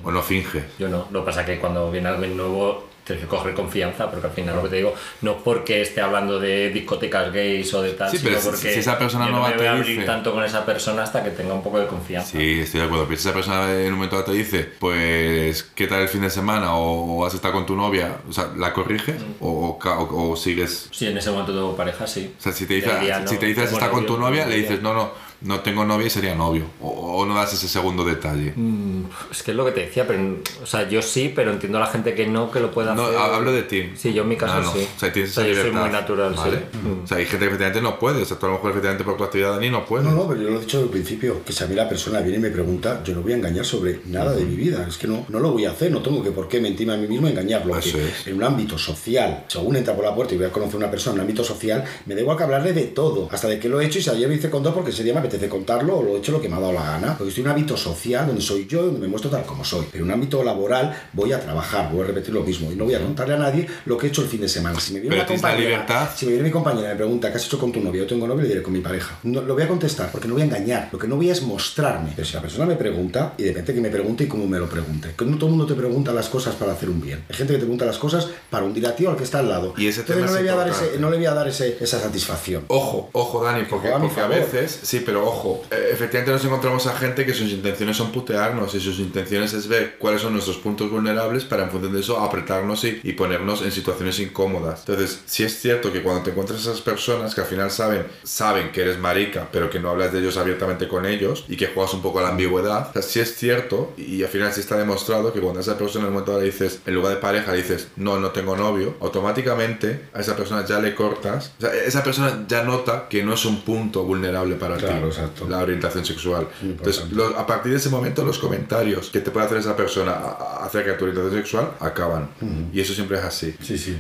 o no finges. Yo no. Lo que pasa que cuando viene alguien nuevo tienes que coger confianza, porque al final lo que te digo, no porque esté hablando de discotecas gays o de tal, Sí, sino pero si- porque si esa persona yo no me voy a abrir dice- tanto con esa persona hasta que tenga un poco de confianza. Sí, estoy de acuerdo. Pero si esa persona en un momento dado te dice, pues, ¿qué tal el fin de semana? O, has estado con tu novia, o sea, ¿la corriges? O, o o- o sigues? Sí, en ese momento tengo pareja, sí. O sea, si te dice, si no, te dices está con tu novia, no le dices, no, no, no tengo novia y sería novio. O, o no das ese segundo detalle. Mm, Es que es lo que te decía, pero, o sea, yo sí, pero entiendo a la gente que no, que lo pueda No, hacer. ha- hablo de ti. Sí, yo en mi caso Ah, no. sí. O sea, tienes O sea, esa yo soy libertad. muy natural, ¿vale? sí. Mm. O sea, hay gente que efectivamente no puede. O sea, tú a lo mejor efectivamente por tu actividad, Dani, no puedes. No, no, pero yo lo he dicho desde el principio, que si a mí la persona viene y me pregunta, yo no voy a engañar sobre nada de mi vida, es que no, no lo voy a hacer, no tengo que por qué mentirme a mí mismo y engañarlo. Eso que es. En un ámbito social, según entra por la puerta y voy a conocer a una persona en un ámbito social, me da igual que hablarle de todo, hasta de qué lo he hecho y si ayer lo hice con dos porque ese día me apetece contarlo o lo he hecho lo que me ha dado la gana, porque estoy en un ámbito social donde soy yo, donde me muestro tal como soy, pero en un ámbito laboral voy a trabajar, voy a repetir lo mismo y no voy a contarle a nadie lo que he hecho el fin de semana. Si me viene una compañera, libertad. si me viene mi compañera y me pregunta, ¿qué has hecho con tu novio? Yo tengo novio, le diré con mi pareja. No, lo voy a contestar porque no voy a engañar. Lo que no voy a es mostrarme. Pero si la persona me pregunta, y depende que me pregunte y cómo me lo pregunte. Que no todo el mundo te pregunta las cosas para hacer un bien. Hay gente que te pregunta las cosas para hundir a ti o al que está al lado. Y ese Entonces tema no le voy a dar, ese, no le voy a dar ese, esa satisfacción. Ojo, ojo, Dani, porque, porque a veces, sí, pero ojo, eh, efectivamente nos encontramos a gente que sus intenciones son putearnos y sus intenciones es ver cuáles son nuestros puntos vulnerables para en función de eso apretarnos y, y ponernos en situaciones incómodas. Entonces, sí es cierto que cuando te encuentras esas personas que al final saben, saben que eres marica, pero que no hablas de ellos abiertamente con ellos y que juegas un poco a la ambigüedad, o sea, sí es cierto y al final sí está demostrado que cuando a esa persona en el momento le dices, en lugar de pareja, le dices, no, no tengo novio, automáticamente a esa persona ya le cortas, o sea, esa persona ya nota que no es un punto vulnerable para Claro, ti, exacto. la orientación sexual. Entonces, lo- a partir de ese momento, los comentarios que te puede hacer esa persona acerca de tu orientación sexual acaban. Y eso siempre es así. Sí, sí.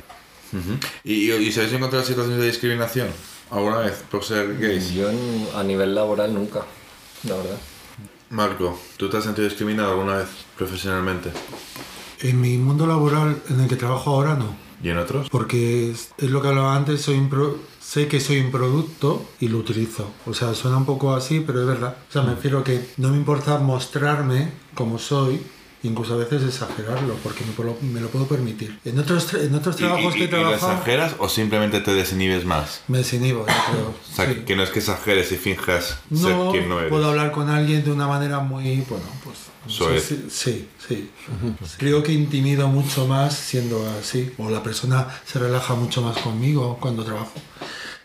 ¿Y, y, y se habéis encontrado situaciones de discriminación alguna vez por ser gays? Yo a nivel laboral nunca, la verdad. Marco, ¿tú te has sentido discriminado alguna vez profesionalmente? En mi mundo laboral en el que trabajo ahora no. ¿Y en otros? Porque es, es lo que hablaba antes, soy un pro- sé que soy un producto y lo utilizo. O sea, suena un poco así, pero es verdad. O sea, me refiero que no me importa mostrarme como soy, incluso a veces exagerarlo, porque me, lo- me lo puedo permitir. En otros, en otros ¿Y, trabajos y- que he y lo trabajado, exageras o simplemente te desinhibes más? me desinhibo, yo creo. O sea, sí. que no es que exageres y finjas ser No, quien no eres. puedo hablar con alguien de una manera muy, bueno, pues... Soez. Sí, sí, sí. Creo que intimido mucho más siendo así. O la persona se relaja mucho más conmigo cuando trabajo.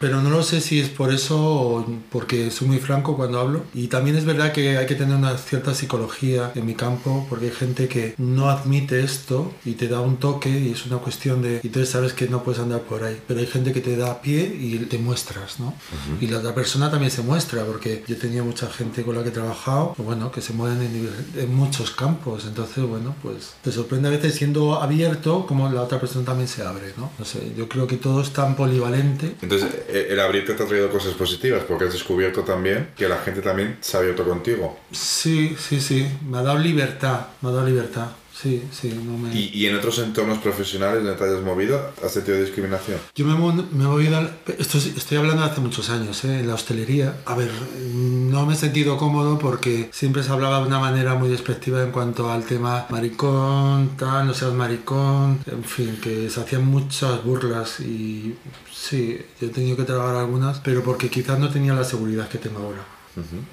Pero no lo sé si es por eso o porque soy muy franco cuando hablo. Y también es verdad que hay que tener una cierta psicología en mi campo porque hay gente que no admite esto y te da un toque y es una cuestión de... Y entonces sabes que no puedes andar por ahí. Pero hay gente que te da pie y te muestras, ¿no? Y la otra persona también se muestra porque yo tenía mucha gente con la que he trabajado, pues bueno, que se mueven en, en muchos campos. Entonces, bueno, pues te sorprende a veces siendo abierto como la otra persona también se abre, ¿no? No sé, yo creo que todo es tan polivalente. Entonces, el abrirte te ha traído cosas positivas porque has descubierto también que la gente también se ha abierto contigo. Sí, sí, sí, me ha dado libertad, me ha dado libertad. Sí, sí, no me... Y, y en otros entornos profesionales donde te hayas movido, ¿has sentido discriminación? Yo me, me he movido, al- esto es- estoy hablando de hace muchos años, ¿eh? en la hostelería. A ver, no me he sentido cómodo porque siempre se hablaba de una manera muy despectiva en cuanto al tema maricón, tal, no seas maricón, en fin, que se hacían muchas burlas y sí, yo he tenido que trabajar algunas, pero porque quizás no tenía la seguridad que tengo ahora.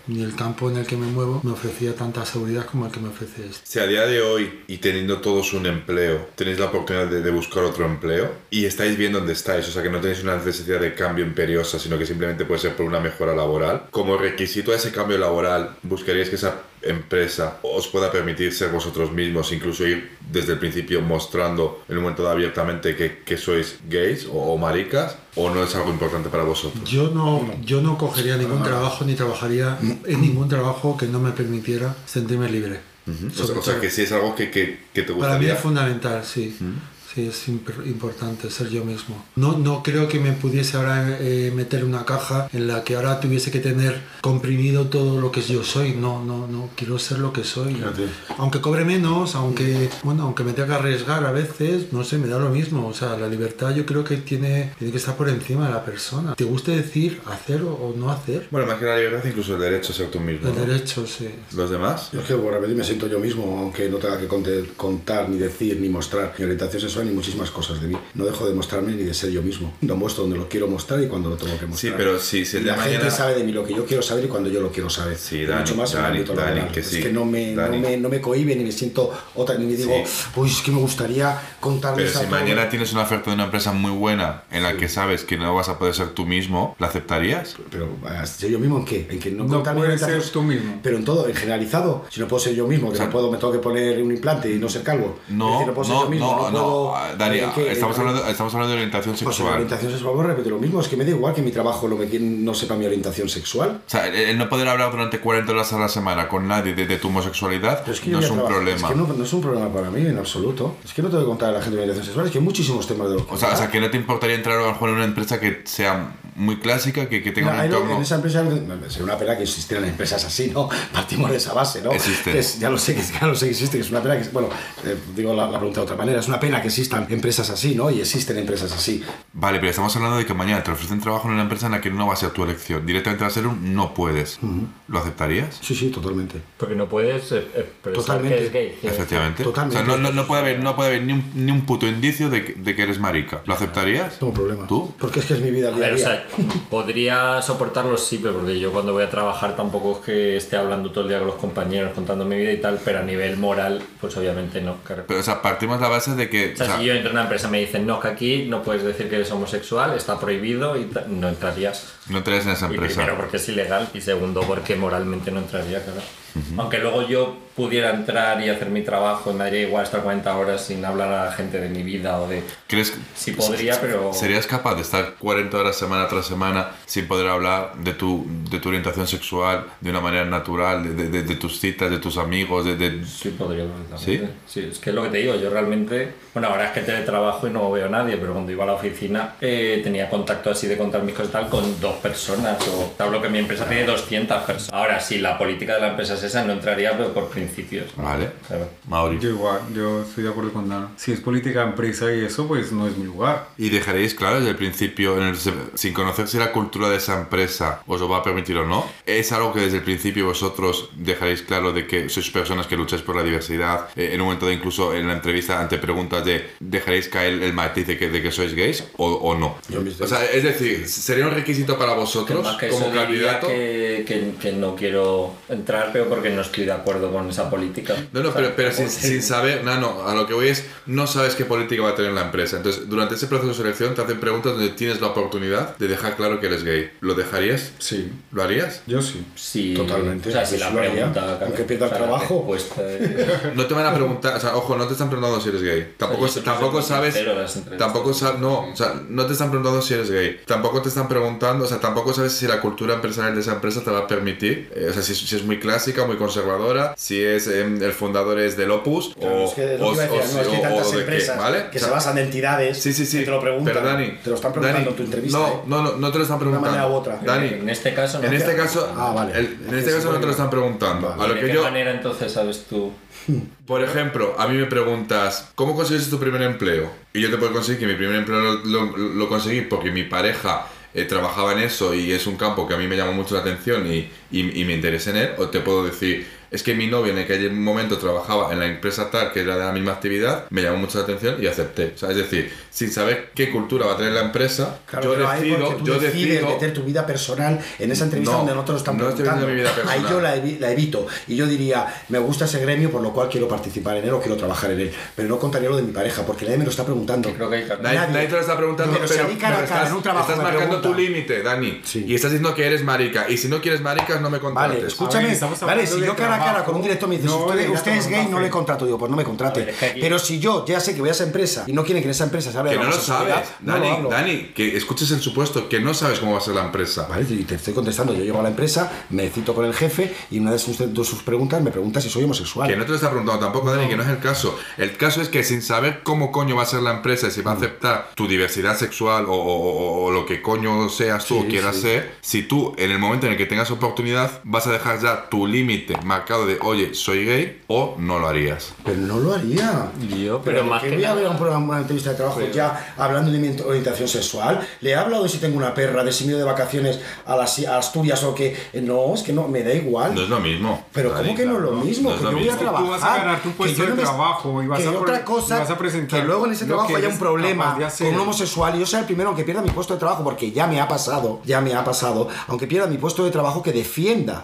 Ni el campo en el que me muevo me ofrecía tanta seguridad como el que me ofrece este. Si a día de hoy y teniendo todos un empleo, tenéis la oportunidad de, de buscar otro empleo y estáis bien donde estáis, o sea que no tenéis una necesidad de cambio imperiosa, sino que simplemente puede ser por una mejora laboral, como requisito a ese cambio laboral, buscaríais que esa empresa os pueda permitir ser vosotros mismos, incluso ir desde el principio mostrando en un momento dado abiertamente que, que sois gays o, o maricas, o no es algo importante para vosotros. Yo no, yo no cogería ningún trabajo ni trabajaría en ningún trabajo que no me permitiera sentirme libre. O sea, o sea, que sí es algo que, que, que te Para mí gustaría. es fundamental, sí. Sí, es imp- importante ser yo mismo. No, no creo que me pudiese ahora eh, meter una caja en la que ahora tuviese que tener comprimido todo lo que yo soy. No, no, no. Quiero ser lo que soy. Fíjate. Aunque cobre menos, aunque, bueno, aunque me tenga que arriesgar a veces, no sé, me da lo mismo. O sea, la libertad yo creo que tiene, tiene que estar por encima de la persona. Te guste decir hacer o, o no hacer. Bueno, más que la libertad, incluso el derecho a ser tú mismo. El ¿no? derecho, sí. ¿Los demás? Yo es que por repetir me siento yo mismo, aunque no tenga que contar, ni decir, ni mostrar mi orientación sexual ni muchísimas cosas de mí. No dejo de mostrarme ni de ser yo mismo. Lo muestro donde lo quiero mostrar y cuando lo tengo que mostrar. Sí, pero si, si la de gente mañana... sabe de mí lo que yo quiero saber y cuando yo lo quiero saber. Sí, Dani, mucho más en el Dani, ámbito Dani, que Es sí. que no me, no, me, no me cohibe ni me siento otra, ni me digo, uy, es que me gustaría contarles Pero a si todos". mañana tienes una oferta de una empresa muy buena en la que sabes que no vas a poder ser tú mismo, ¿la aceptarías? Pero, ¿ser yo mismo en qué? En que no, No puedes ser tú mismo. Pero en todo, en generalizado. Si no puedo ser yo mismo, que sea, no puedo, me tengo que poner un implante y no ser calvo. Es No, decir, no puedo ser no, yo mismo, no, no, no, puedo- ¿en qué? estamos En- hablando, estamos hablando de orientación Pues en sexual. orientación sexual, pues repito lo mismo, es que me da igual que mi trabajo no, me, no sepa mi orientación sexual. O sea, el, no poder hablar durante 40 horas a la semana con nadie de, de tu homosexualidad Pero es que no es un trabajo- problema. Es que no, no es un problema para mí en absoluto. Es que no tengo que contar a la gente mi orientación sexual, es que hay muchísimos temas de los que O sea, o sea, que no te importaría entrar a lo mejor en una empresa que sea muy clásica, que, que tenga No, un entorno... en esa empresa sería una pena que existieran empresas así, ¿no? (laughs) Partimos de esa base, ¿no? Es- ya lo sé, que ya lo sé que existe, que es una pena que bueno, eh, digo la, la pregunta de otra manera, es una pena que existan empresas así, ¿no? Y existen empresas así. Vale, pero estamos hablando de que mañana te ofrecen trabajo en una empresa en la que no va a ser tu elección. Directamente va a ser un no puedes. ¿Lo aceptarías? Sí, sí, totalmente. Porque no puedes eh, expresar Totalmente. que es gay. Efectivamente. Totalmente. O sea, no, no, no puede haber, no puede haber ni, un, ni un puto indicio de que, de que eres marica. ¿Lo aceptarías? Tengo problema. ¿Tú? Porque es que es mi vida día a ver, o sea, podría soportarlo siempre, porque yo cuando voy a trabajar tampoco es que esté hablando todo el día con los compañeros, contando mi vida y tal, pero a nivel moral, pues obviamente no. claro. Pero, o sea, partimos de la base de que... O sea, o sea, si yo entro en una empresa y me dicen, no, que aquí no puedes decir que eres homosexual, está prohibido y no entrarías. no entrarías en esa Y empresa. primero porque es ilegal y segundo porque moralmente no entraría, claro. Aunque luego yo pudiera entrar y hacer mi trabajo y me daría igual estar 40 horas sin hablar a la gente de mi vida o de... ¿Crees que Sí podría, pero... serías capaz de estar 40 horas semana tras semana sin poder hablar de tu, de tu orientación sexual de una manera natural, de, de- de- tus citas, de tus amigos, de... Sí, podría. ¿Sí? Sí, es que es lo que te digo, yo realmente, bueno, ahora es que teletrabajo y no veo a nadie, pero cuando iba a la oficina eh, tenía contacto así de contar mis cosas tal con dos personas, o te hablo que mi empresa tiene 200 personas. Ahora, si la política de la empresa es es esa, no entraría, pero por principios. Vale. Claro. Mauri. Yo igual, yo estoy de acuerdo con Dana. Si es política empresa y eso, pues no es mi lugar. Y dejaréis claro desde el principio, en el- sin conocer si la cultura de esa empresa os lo va a permitir o no. ¿Es algo que desde el principio vosotros dejaréis claro de que sois personas que lucháis por la diversidad? Eh, en un momento de incluso en la entrevista ante preguntas de ¿dejaréis caer el matiz de que, de que sois gays o, o no? Yo O sea, es decir, ¿sería un requisito para vosotros Más que como candidato? que, que, que no quiero entrar, pero porque no estoy de acuerdo con esa política. No, no, O sea, pero, pero sin, sin (laughs) saber, no, no, a lo que voy es, no sabes qué política va a tener la empresa. Entonces, durante ese proceso de selección te hacen preguntas donde tienes la oportunidad de dejar claro que eres gay. ¿Lo dejarías? Sí, ¿Lo harías? yo sí. Sí, Totalmente. O sea, si Pues la pregunta. aunque pierda o sea, la trabajo. respuesta es- (laughs) No te van a preguntar, o sea, ojo, no te están preguntando si eres gay. Tampoco, Oye, tampoco sabes. Tampoco sabes, no, o sea, no te están preguntando si eres gay. Tampoco te están preguntando, o sea, tampoco sabes si la cultura empresarial de esa empresa te va a permitir, eh, o sea, si, si es muy clásica, muy conservadora, si es em, el fundador es del Opus Claro, o, es que o- decir, o- no, es que hay tantas qué, empresas ¿vale? que O sea, se basan en entidades Sí, sí, sí. que te lo preguntan. Pero Dani, te lo están preguntando Dani, en tu entrevista. No, ¿eh? no, no, no te lo están De una preguntando. manera u otra. Dani, En este caso no. en este caso, Ah, vale. el- en este caso no te lo están preguntando. Vale. A lo ¿De que qué yo, manera entonces sabes tú? (laughs) por ejemplo, a mí me preguntas, ¿cómo consigues tu primer empleo? Y yo te puedo conseguir que mi primer empleo lo, lo- lo conseguí porque mi pareja eh, trabajaba en eso y es un campo que a mí me llamó mucho la atención y, y- y me interesé en él. O te puedo decir, es que mi novio en aquel momento trabajaba en la empresa tal que era de la misma actividad, me llamó mucho la atención y acepté. O sea, es decir, sin saber qué cultura va a tener la empresa, Claro, yo pero ahí decido, tú yo decides decido meter tu vida personal en esa entrevista No, donde no te lo están no estoy preguntando. mi vida Ahí personal. yo la, evi- la evito. Y yo diría, me gusta ese gremio, por lo cual quiero participar en él o quiero trabajar en él. Pero no contaría lo de mi pareja, porque nadie me lo está preguntando. Creo que hay Nadie, Nadie. nadie te lo está preguntando, Pero si a mí cara pero estás, en un trabajo estás marcando tu límite, Dani. Sí. Y estás diciendo que eres marica. Y si no quieres maricas, no me contrates. Vale, escúchame. Ver, estamos vale, si yo cara cara con un director me dice, no usted, a usted es gay, no le café. contrato. Digo, pues no me contrate. Ver, es que aquí- Pero si yo ya sé que voy a esa empresa y no quieren que en esa empresa se hable Que de no la lo homosexualidad, sabes, no lo Dani. Dani, que escuches el supuesto, que no sabes cómo va a ser la empresa. Vale, y te estoy contestando. Yo llego a la empresa, me cito con el jefe y una de sus, de sus preguntas me pregunta si soy homosexual. Que no te lo está preguntando tampoco, Dani, que no es el caso. El caso es que sin saber cómo coño va a ser la empresa y si Mm. va a aceptar tu diversidad sexual o, o- o- o lo que coño seas tú Sí, o quieras sí. ser, si tú en el momento en el que tengas oportunidad vas a dejar ya tu límite marcado de, oye, soy gay o no lo harías. Pero no lo haría. Yo, Pero, pero más que voy a ver nada- un programa, una entrevista de trabajo ya hablando de mi orientación sexual. Le he hablado de si tengo una perra, de si me de vacaciones a, las, a Asturias o que. No, es que no, me da igual. No es lo mismo. Pero ¿cómo que no es lo mismo? no es que lo yo voy a trabajar. Tú vas a ganar tu que puesto yo de no me- trabajo y vas que a otra y cosa, vas a presentar que luego en ese trabajo haya un problema con un homosexual y yo sea el primero que pierda mi puesto de trabajo, porque ya me ha pasado, ya me ha pasado, aunque pierda mi puesto de trabajo, que defienda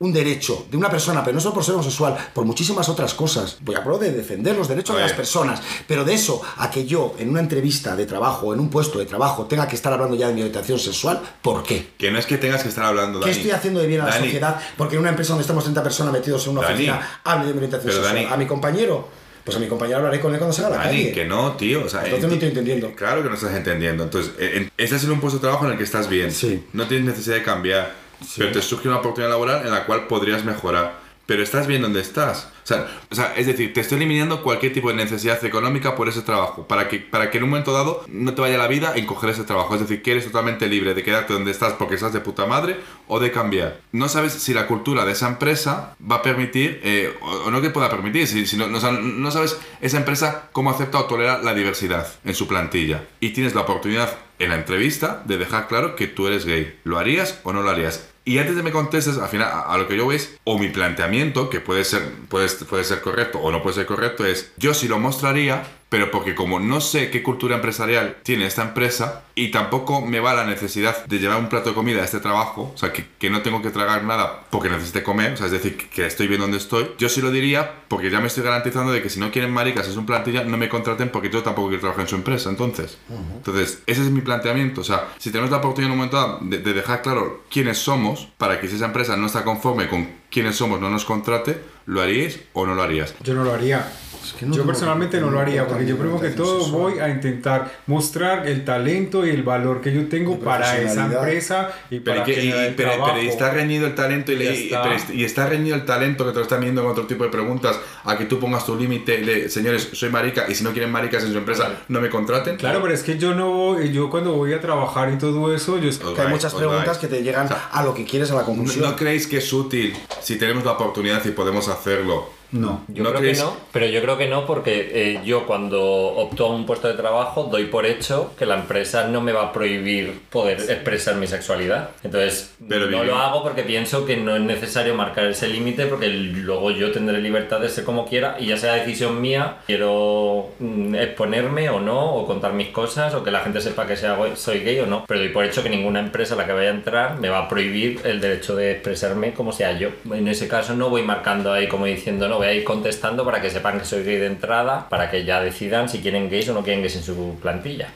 un derecho de una persona, pero no solo por ser homosexual, por muchísimas otras cosas. Voy a hablar de defender los derechos de las personas, pero de eso a que yo en una entrevista de trabajo, en un puesto de trabajo, tenga que estar hablando ya de mi orientación sexual, ¿por qué? Que no es que tengas que estar hablando, ¿Qué Dani. estoy haciendo de bien a la Dani, sociedad? Porque en una empresa donde estamos 30 personas metidos en una Dani. oficina, hable de mi orientación Pero, sexual. Dani. A mi compañero, pues a mi compañero hablaré con él cuando salga a la Dani, calle. que no, tío. O sea, Entonces no estoy entendiendo. Claro que no estás entendiendo. Entonces, eh, en- estás en un puesto de trabajo en el que estás bien. Sí. No tienes necesidad de cambiar. Pero te surge una oportunidad laboral en la cual podrías mejorar. Pero estás bien donde estás. O sea, o sea, es decir, te estoy eliminando cualquier tipo de necesidad económica por ese trabajo. Para que, para que en un momento dado no te vaya la vida en coger ese trabajo. Es decir, que eres totalmente libre de quedarte donde estás porque estás de puta madre o de cambiar. No sabes si la cultura de esa empresa va a permitir, eh, o, o no que pueda permitir, si, si no, no, no sabes esa empresa cómo acepta o tolera la diversidad en su plantilla. Y tienes la oportunidad en la entrevista de dejar claro que tú eres gay. ¿Lo harías o no lo harías? Y antes de me contestes, al final, a, lo que yo es, o mi planteamiento, que puede ser, puede, puede ser correcto o no puede ser correcto, es, yo sí lo mostraría, pero porque como no sé qué cultura empresarial tiene esta empresa y tampoco me va la necesidad de llevar un plato de comida a este trabajo, o sea, que, que no tengo que tragar nada porque necesite comer, o sea, es decir, que, estoy bien donde estoy, yo sí lo diría porque ya me estoy garantizando de que si no quieren maricas es un plantilla, no me contraten porque yo tampoco quiero trabajar en su empresa, entonces. Entonces, ese es mi planteamiento, o sea, si tenemos la oportunidad en un momento dado de, de dejar claro quiénes somos, para que si esa empresa no está conforme con quiénes somos, no nos contrate, ¿lo haríais o no lo harías? Yo no lo haría. Que no yo personalmente no lo haría porque yo creo que todo sexual. voy a intentar mostrar el talento y el valor que yo tengo para esa empresa y Pero, para que- que y- el pero- pero trabajo. está reñido el talento y, está. y está reñido el talento que te lo están viendo con otro tipo de preguntas a que tú pongas tu límite de señores soy marica y si no quieren maricas en su empresa no me contraten Claro, pero es que yo no voy, yo cuando voy a trabajar y todo eso, yo Que hay muchas preguntas que te llegan a lo que quieres a la ¿No, conclusión. no creéis que es útil si tenemos la oportunidad y podemos hacerlo? No. Yo ¿No creo creéis? que no, pero yo creo que no porque eh, yo cuando opto a un puesto de trabajo doy por hecho que la empresa no me va a prohibir poder expresar mi sexualidad. Entonces Pero no lo hago porque pienso que no es necesario marcar ese límite porque luego yo tendré libertad de ser como quiera y ya sea decisión mía, quiero mm, exponerme o no, o contar mis cosas, o que la gente sepa que sea, soy gay o no. Pero doy por hecho que ninguna empresa a la que vaya a entrar me va a prohibir el derecho de expresarme como sea yo. En ese caso no voy marcando ahí como diciendo, no, voy a ir contestando para que sepan que soy gay de entrada, para que ya decidan si quieren gays o no quieren gays en su plantilla.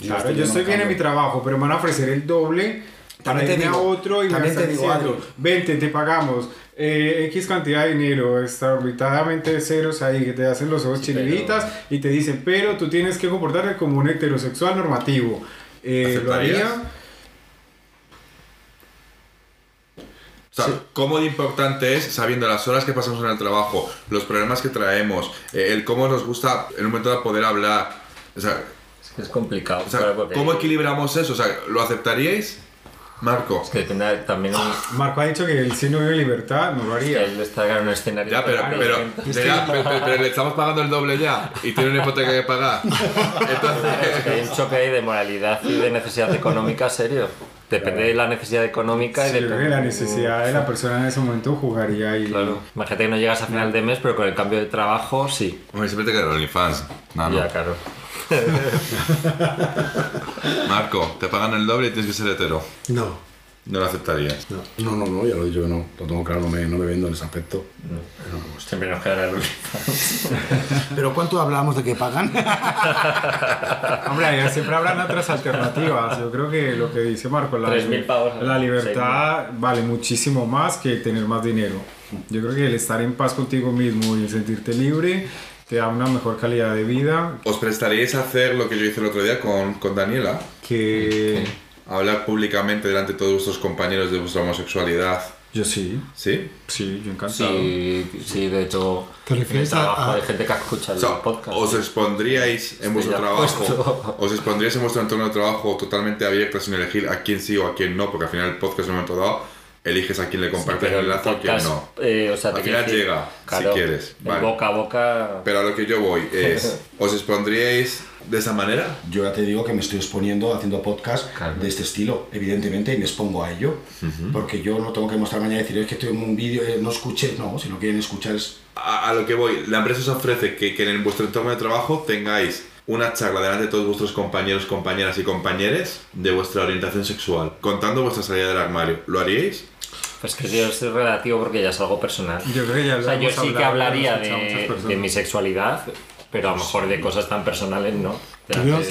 Claro, estoy yo estoy bien en mi trabajo, pero me van a ofrecer el doble para También te irme a digo, otro y me también están te digo, diciendo, Adri. vente, te pagamos eh, X cantidad de dinero, exorbitadamente de ceros ahí, que te hacen los ojos Sí, pero- y te dicen, pero tú tienes que comportarte como un heterosexual normativo. Eh, ¿Lo haría? O sea, cómo de importante es, sabiendo las horas que pasamos en el trabajo, los problemas que traemos, eh, el cómo nos gusta en un momento dado poder hablar. O sea, Es que es complicado. o sea, porque- ¿cómo equilibramos eso? O sea, ¿lo aceptaríais? Marco. Es que depende también... Marco ha dicho que el sí no vive libertad, no lo que haría. él está en un escenario... Ya, pero, pero, distinto. ya, pero- pero- pero le estamos pagando el doble ya y tiene una hipoteca que pagar. (laughs) Es que hay un choque ahí de moralidad y de necesidad económica serio. Depende de la necesidad económica y Sí, yo de creo que la necesidad de la persona en ese momento jugaría ahí. Claro. Imagínate que no llegas a final de mes, pero con el cambio de trabajo, sí. Hombre, siempre te quedan OnlyFans. No, no. Ya, claro. (laughs) Marco, te pagan el doble y tienes que ser hetero. No, No lo aceptarías. No, no, no, ya lo he dicho que no. Lo tengo claro, no me, no me vendo en ese aspecto. Siempre nos quedará el Pero ¿cuánto hablamos de que pagan? (laughs) Hombre, siempre habrán otras alternativas. Yo creo que lo que dice Marco, la, 3.000 pavos, la ¿no? libertad vale muchísimo más que tener más dinero. Yo creo que el estar en paz contigo mismo y el sentirte libre te da una mejor calidad de vida ¿Os prestaríais a hacer lo que yo hice el otro día con, con Daniela? que Hablar públicamente delante de todos vuestros compañeros de vuestra homosexualidad. yo sí, ¿Sí? sí, yo encantado. Sí, sí, de hecho, ¿Te refieres a- hay gente que escucha O el sea, podcast. ¿os expondríais en vuestro trabajo? puesto. ¿Os expondríais en vuestro entorno de trabajo totalmente abierto sin elegir a quién sí o a quién no? Porque al final el podcast en un momento dado eliges a quién le compartes Pero el enlace o a quién no. eh, o sea, Al final llega, si quieres, vale. boca a boca. Pero a lo que yo voy es, (laughs) ¿os expondríais de esa manera? Yo ya te digo que me estoy exponiendo haciendo podcast Claro. de este estilo, evidentemente, y me expongo a ello. Porque yo no tengo que mostrar mañana y decir, es que estoy en un vídeo, eh, no escuché. No, si lo quieren escuchar es A, a lo que voy, la empresa os ofrece que, que en vuestro entorno de trabajo tengáis una charla delante de todos vuestros compañeros, compañeras y compañeros de vuestra orientación sexual, contando vuestra salida del armario. ¿Lo haríais? Pues que yo es relativo porque ya es algo personal. Yo creo que ya O sea, yo sí que hablaría de, de mi sexualidad, pero a lo mejor de cosas tan personales no. De Creo que-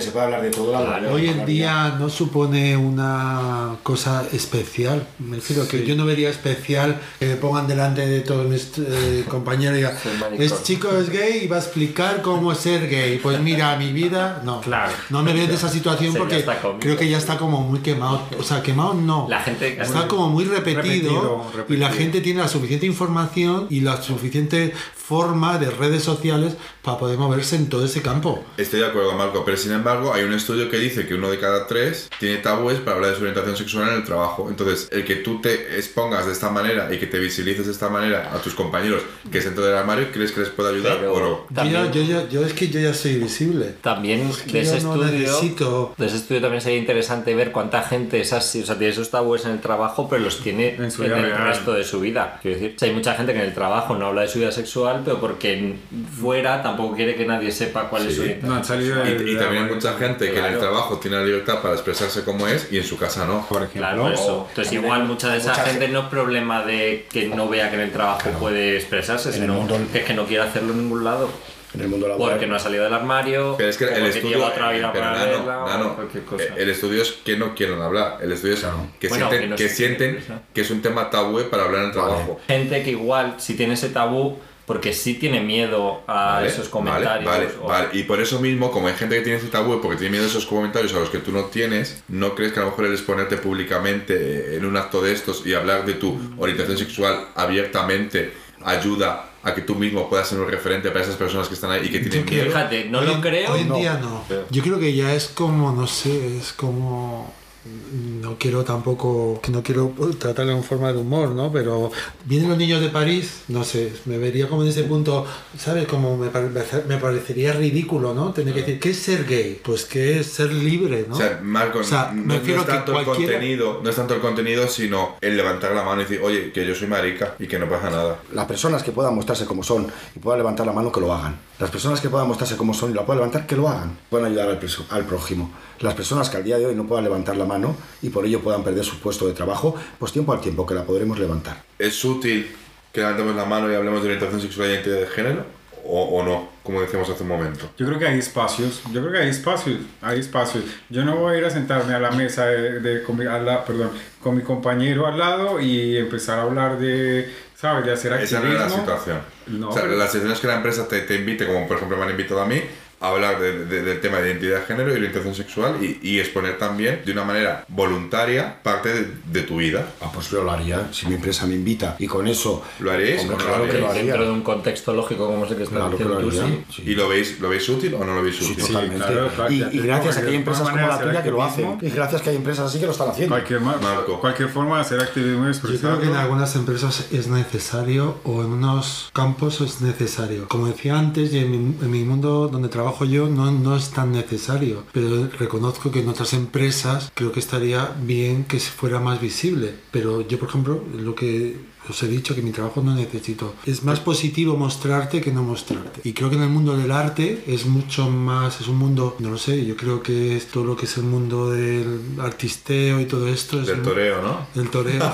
se puede hablar de todo. Hoy en día no supone una cosa especial. Me refiero que yo no vería especial que me pongan delante de todos mis eh, (laughs) compañeros y digan, Soy maricón". este chico es gay y va a explicar cómo ser gay. Pues mira, mi vida, no. Claro. No me veo en esa situación porque creo que ya está como muy quemado. O sea, quemado no. La gente Está como muy repetido, Repetido, y la gente tiene la suficiente información y la suficiente forma de redes sociales para poder moverse en todo ese campo. Estoy de acuerdo, Marco, pero sin embargo hay un estudio que dice que uno de cada tres tiene tabúes para hablar de su orientación sexual en el trabajo. Entonces, el que tú te expongas de esta manera y que te visibilices de esta manera a tus compañeros que es dentro del armario, ¿crees que les puede ayudar Pero- o no? Yo, ya- También- yo, ya- yo es que yo ya soy visible. También que de ese yo no estudio, necesito- de ese estudio también sería interesante ver cuánta gente es así, o sea, tiene esos tabúes en el trabajo, pero los tiene En en, su vida el real. resto de su vida. Quiero decir, o sea, hay mucha gente que en el trabajo no habla de su vida sexual, pero porque en- fuera tampoco quiere que nadie sepa cuál es su Sí. orientación. No han salido Y, también hay mucha gente que en el trabajo tiene la libertad para expresarse como es y en su casa no. por ejemplo. Claro, por eso. Entonces, igual mucha de esa mucha gente gente- no es problema de que no vea que en el trabajo puede expresarse, sino mundo- que es que no quiere hacerlo en ningún lado. En el mundo laboral. Porque no ha salido del armario, Pero es que el porque estudio, lleva otra vida pero Nano, Nano, cosa. el estudio es que no quieren hablar, el estudio es que Bueno, sienten, que no que, sienten que es un tema tabú para hablar en el trabajo. gente que igual, si tiene ese tabú, porque sí tiene miedo a Vale, esos comentarios. Vale, o- vale. Y por eso mismo, como hay gente que tiene ese tabú porque tiene miedo a esos comentarios a los que tú no tienes, ¿no crees que a lo mejor el exponerte públicamente en un acto de estos y hablar de tu orientación sexual abiertamente ayuda a que tú mismo puedas ser un referente para esas personas que están ahí y que tienen miedo? Fíjate, no hoy, lo creo. Hoy en No. día no. Yo creo que ya es como, no sé, es como... No quiero tampoco, que no quiero tratarlo en forma de humor, ¿no? Pero vienen los niños de París, no sé, me vería como en ese punto, ¿sabes? Como me, pare- me parecería ridículo, ¿no? Tener que decir, ¿qué es ser gay? Pues que es ser libre, ¿no? O sea, Marco, O sea, no, me no refiero es que tanto el cualquiera- contenido, no es tanto el contenido, sino el levantar la mano y decir, oye, que yo soy marica y que no pasa nada. Las personas que puedan mostrarse como son y puedan levantar la mano, que lo hagan. Las personas que puedan mostrarse como son y la puedan levantar, que lo hagan. Puedan ayudar al, preso- al prójimo. Las personas que al día de hoy no puedan levantar la mano y por ello puedan perder su puesto de trabajo, pues tiempo al tiempo que la podremos levantar. ¿Es útil que levantemos la mano y hablemos de orientación sexual y identidad de género? ¿O, o no? Como decíamos hace un momento. Yo creo que hay espacios, yo creo que hay espacios, hay espacios. Yo no voy a ir a sentarme a la mesa de, de- con, mi, a la- perdón, con mi compañero al lado y empezar a hablar de, ¿sabes? De hacer Esa no es la situación. No, o sea, pero- la situación es que la empresa te, te invite, como por ejemplo me han invitado a mí, hablar de- de- del tema de identidad de género y orientación sexual y, y exponer también de una manera voluntaria parte de, de tu vida. Ah, pues yo lo haría. Si mi empresa me invita y con eso... ¿Lo haríais Hombre, claro que lo haría. Dentro de un contexto lógico como ese que estás Claro que diciendo lo tú, sí. sí. ¿Y lo veis, lo veis útil o no lo veis Sí, útil? totalmente. claro, claro, y, y gracias a que que hay empresas como la tuya que lo hacen. Y gracias a que hay empresas así que lo están haciendo. Cualquier, ma- Marco. cualquier forma de hacer activismo Yo creo que en algunas empresas es necesario o en unos campos es necesario. Como decía antes, y en mi, en mi mundo donde trabajo yo no, no es tan necesario, pero reconozco que en otras empresas creo que estaría bien que fuera más visible. Pero yo, por ejemplo, lo que os he dicho que mi trabajo no necesito. Es más positivo mostrarte que no mostrarte. Y creo que en el mundo del arte es mucho más, es un mundo, no lo sé, yo creo que es todo lo que es el mundo del artisteo y todo esto. Es Del un- toreo, ¿no? el toreo (laughs)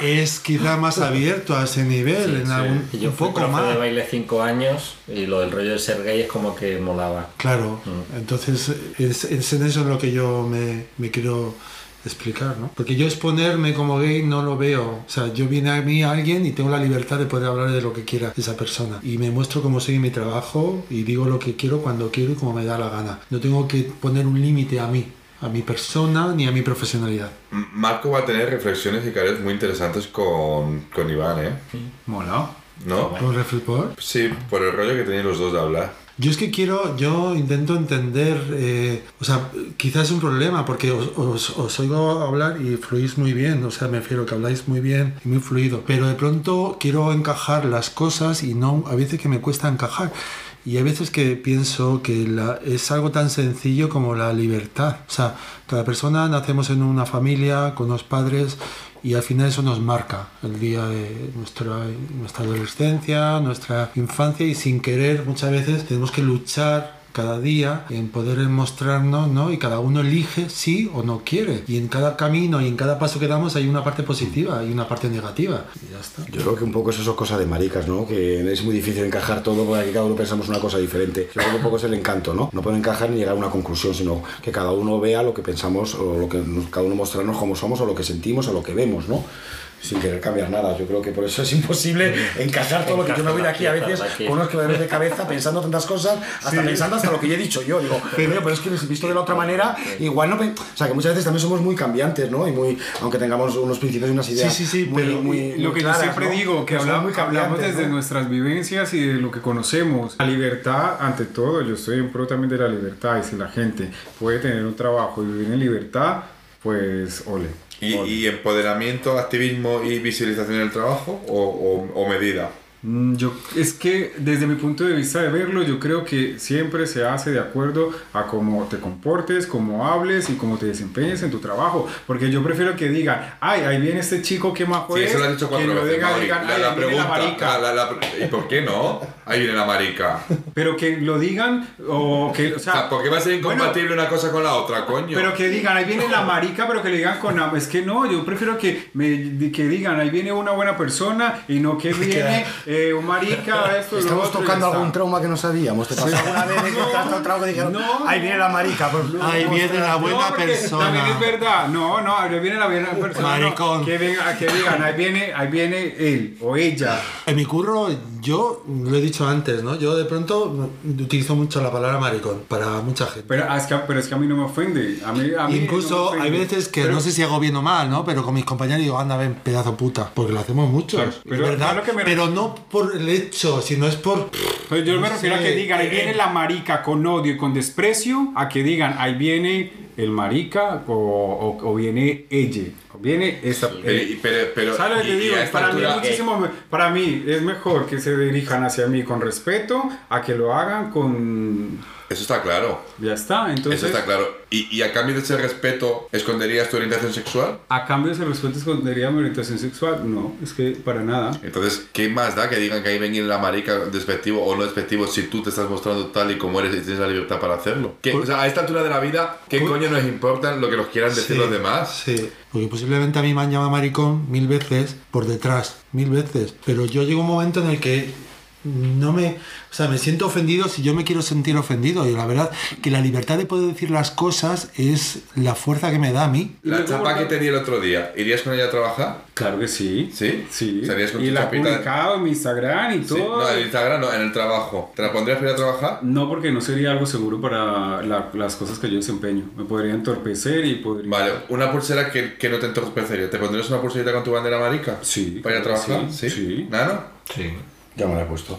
es quizá más abierto a ese nivel, en algún, Y yo un fui poco más. de baile cinco años y lo del rollo de ser gay es como que molaba. Claro, entonces es, es en eso en lo que yo me, me quiero explicar, ¿no? Porque yo exponerme como gay no lo veo. O sea, yo viene a mí alguien y tengo la libertad de poder hablar de lo que quiera esa persona. Y me muestro como soy en mi trabajo y digo lo que quiero cuando quiero y como me da la gana. No tengo que poner un límite a mí, a mi persona ni a mi profesionalidad. Marco va a tener reflexiones y careos muy interesantes con, con Iván, ¿eh? Mola. ¿No? ¿Con Reflipor? Sí, por el rollo que tenéis los dos de hablar. Yo es que quiero, yo intento entender, eh, o sea, quizás es un problema porque os, os, oigo hablar y fluís muy bien, o sea, me refiero que habláis muy bien y muy fluido, pero de pronto quiero encajar las cosas y no, a veces que me cuesta encajar. Y hay veces que pienso que es algo tan sencillo como la libertad. O sea, cada persona nacemos en una familia, con unos padres, y al final eso nos marca el día de nuestra, nuestra adolescencia, nuestra infancia, y sin querer muchas veces tenemos que luchar cada día en poder mostrarnos, ¿no? Y cada uno elige sí o no quiere. Y en cada camino y en cada paso que damos hay una parte positiva y una parte negativa. Y ya está. Yo creo que un poco es eso cosa de maricas, ¿no? Que es muy difícil encajar todo porque aquí cada uno pensamos una cosa diferente. Yo creo que un poco es el encanto, ¿no? No pueden encajar ni llegar a una conclusión, sino que cada uno vea lo que pensamos o lo que cada uno mostrarnos cómo somos o lo que sentimos o lo que vemos, ¿no? Sin querer cambiar nada. Yo creo que por eso es imposible encajar todo lo que yo me voy de aquí a veces aquí. con unos quebraderos de cabeza pensando tantas cosas, hasta pensando hasta lo que yo he dicho yo. Digo, pero, pero es que visto de la otra manera, igual no. O sea, que muchas veces también somos muy cambiantes, ¿no? Y muy, aunque tengamos unos principios y unas ideas. Sí, sí, sí, muy, pero muy, lo muy que claras, yo siempre ¿no? digo, que hablamos, hablamos desde ¿no? nuestras vivencias y de lo que conocemos. La libertad, ante todo, yo estoy en pro también de la libertad. Y si la gente puede tener un trabajo y vivir en libertad, pues ole. ¿Y, empoderamiento, activismo y visibilización del trabajo o, o- o medida? Mm, Yo, es que desde mi punto de vista de verlo, yo creo que siempre se hace de acuerdo a cómo te comportes, cómo hables y cómo te desempeñes en tu trabajo. Porque yo prefiero que digan, ay, ahí viene este chico que más Sí, eso lo has dicho cuatro que veces, digan, Mauri. digan, La, "Ay, la ahí viene pregunta, la marica". la- la- la- ¿y por qué no? Ahí viene la marica. Pero que lo digan, o que, o O sea, sea, ¿por qué va a ser incompatible una cosa con la otra, coño? Pero que digan, ahí viene la marica, pero que le digan con am- Es que no, yo prefiero que, me, que digan, ahí viene una buena persona y no que (laughs) viene eh, un marica, (laughs) esto, lo Estamos otro, tocando algún trauma que no sabíamos. ¿Te pasó alguna vez que a un trauma que dijeron, No. ahí viene la marica? Pues, Ahí viene la buena no, persona. También es verdad. No, no, ahí viene la buena persona. no, Maricón. que, venga, que digan, ahí viene, ahí viene él o ella. En mi curro, yo lo he dicho antes, ¿no? Yo de pronto utilizo mucho la palabra maricón para mucha gente. Pero es que, pero es que a mí no me ofende. A mí, a mí Incluso no hay veces que Pero- no sé si hago bien o mal, ¿no? Pero con mis compañeros digo, anda, ven, pedazo puta. Porque lo hacemos. Claro, es pero verdad. me- no por el hecho, sino es por. Pues yo me refiero a que digan, ahí viene la marica con odio y con desprecio, a que digan, ahí viene el marica o, o- o viene ella, o viene esta... Pero, y- pero, pero- ¿Sabes lo que y- y digo? a esta Para mí, muchísimo, para mí es mejor que se dirijan hacia mí con respeto a que lo hagan con... Eso está claro. Ya está, entonces... Eso está claro. Y, y a cambio de ese respeto, ¿esconderías tu orientación sexual? A cambio de ese respeto escondería mi orientación sexual. No, es que para nada. Entonces, ¿qué más da que digan que ahí venga la marica despectivo o no despectivo si tú te estás mostrando tal y como eres y tienes la libertad para hacerlo? ¿Qué- o sea, a esta altura de la vida, ¿qué coño nos importa lo que nos quieran decir Sí, los demás? Sí, porque posiblemente a mí me han llamado maricón mil veces por detrás, mil veces. Pero yo llego a un momento en el que no me. O sea, me siento ofendido si yo me quiero sentir ofendido. Y la verdad que la libertad de poder decir las cosas es la fuerza que me da a mí. La chapa que te di el otro día, ¿irías con ella a trabajar? Claro que sí. ¿Sí? Sí. ¿Salías con y tu la he publicado en mi Instagram y Sí. todo. No, en Instagram no, en el trabajo. ¿Te la pondrías para ir a trabajar? No, porque no sería algo seguro para la- las cosas que yo desempeño. Me podría entorpecer y podría... Vale, una pulsera que, que no te entorpecería. ¿Te pondrías una pulserita con tu bandera marica? Sí, ¿Para ir a trabajar? sí, sí. ¿Nano? Sí. Ya me la he puesto.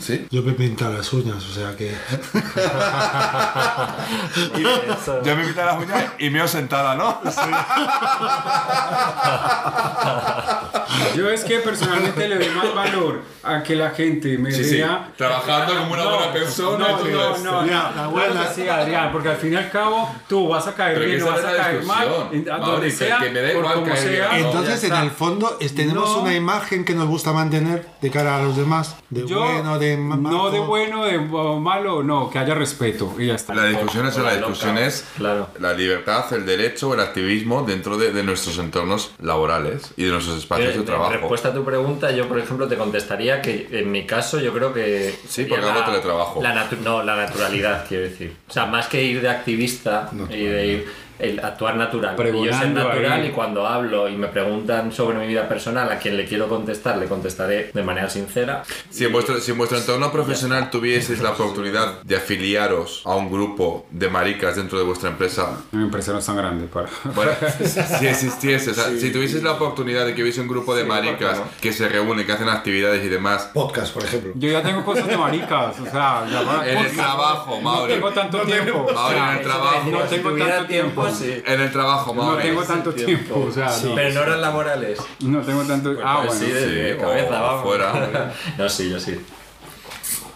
¿Sí? Yo me pinto las uñas, o sea que. (laughs) Yo me pinto las uñas y me he sentada, ¿no? Yo es que personalmente le doy más valor a que la gente me Sí, sí. vea... Trabajando como una buena persona. No, no, no, no, la no, buena- sí, Adrián, porque al fin y al cabo tú vas a caer bien vas no a caer mal, donde que- sea, que me da igual como sea. no. Entonces, en el fondo, es- tenemos No. una imagen que nos gusta mantener de cara a los demás. De Yo, bueno, de ma- no de bueno, de malo, no, que haya respeto y ya está. La discusión es, la la discusión es Claro. la libertad, el derecho, el activismo dentro de, de nuestros entornos laborales y de nuestros espacios de En trabajo. respuesta a tu pregunta, yo por ejemplo te contestaría que en mi caso yo creo que... Sí, porque hago teletrabajo. La no, la naturalidad, quiero decir. O sea, más que ir de activista y de ir... El actuar natural. Y yo soy natural ahí. y cuando hablo y me preguntan sobre mi vida personal, a quien le quiero contestar, le contestaré de manera sincera. Si en, vuestro, si en vuestro entorno profesional tuvieseis la oportunidad de afiliaros a un grupo de maricas dentro de vuestra empresa, Mi empresa no es tan grande para... bueno, (laughs) si existiese, o sea, si tuvieseis la oportunidad de que hubiese un grupo de maricas que se reúne, que hacen actividades y demás, Podcast, por ejemplo. Yo ya tengo cosas de maricas, o sea, ya en el trabajo, No Mauri, tengo tanto tiempo. Mauri, en el trabajo, No tengo tanto tiempo. Sí. en el trabajo, No tengo tanto tiempo, o sea, no. Pero en horas laborales. No tengo tanto. ah, Pues bueno. sí, de, sí, de o cabeza, vamos. (laughs) fuera. no, sí, yo sí.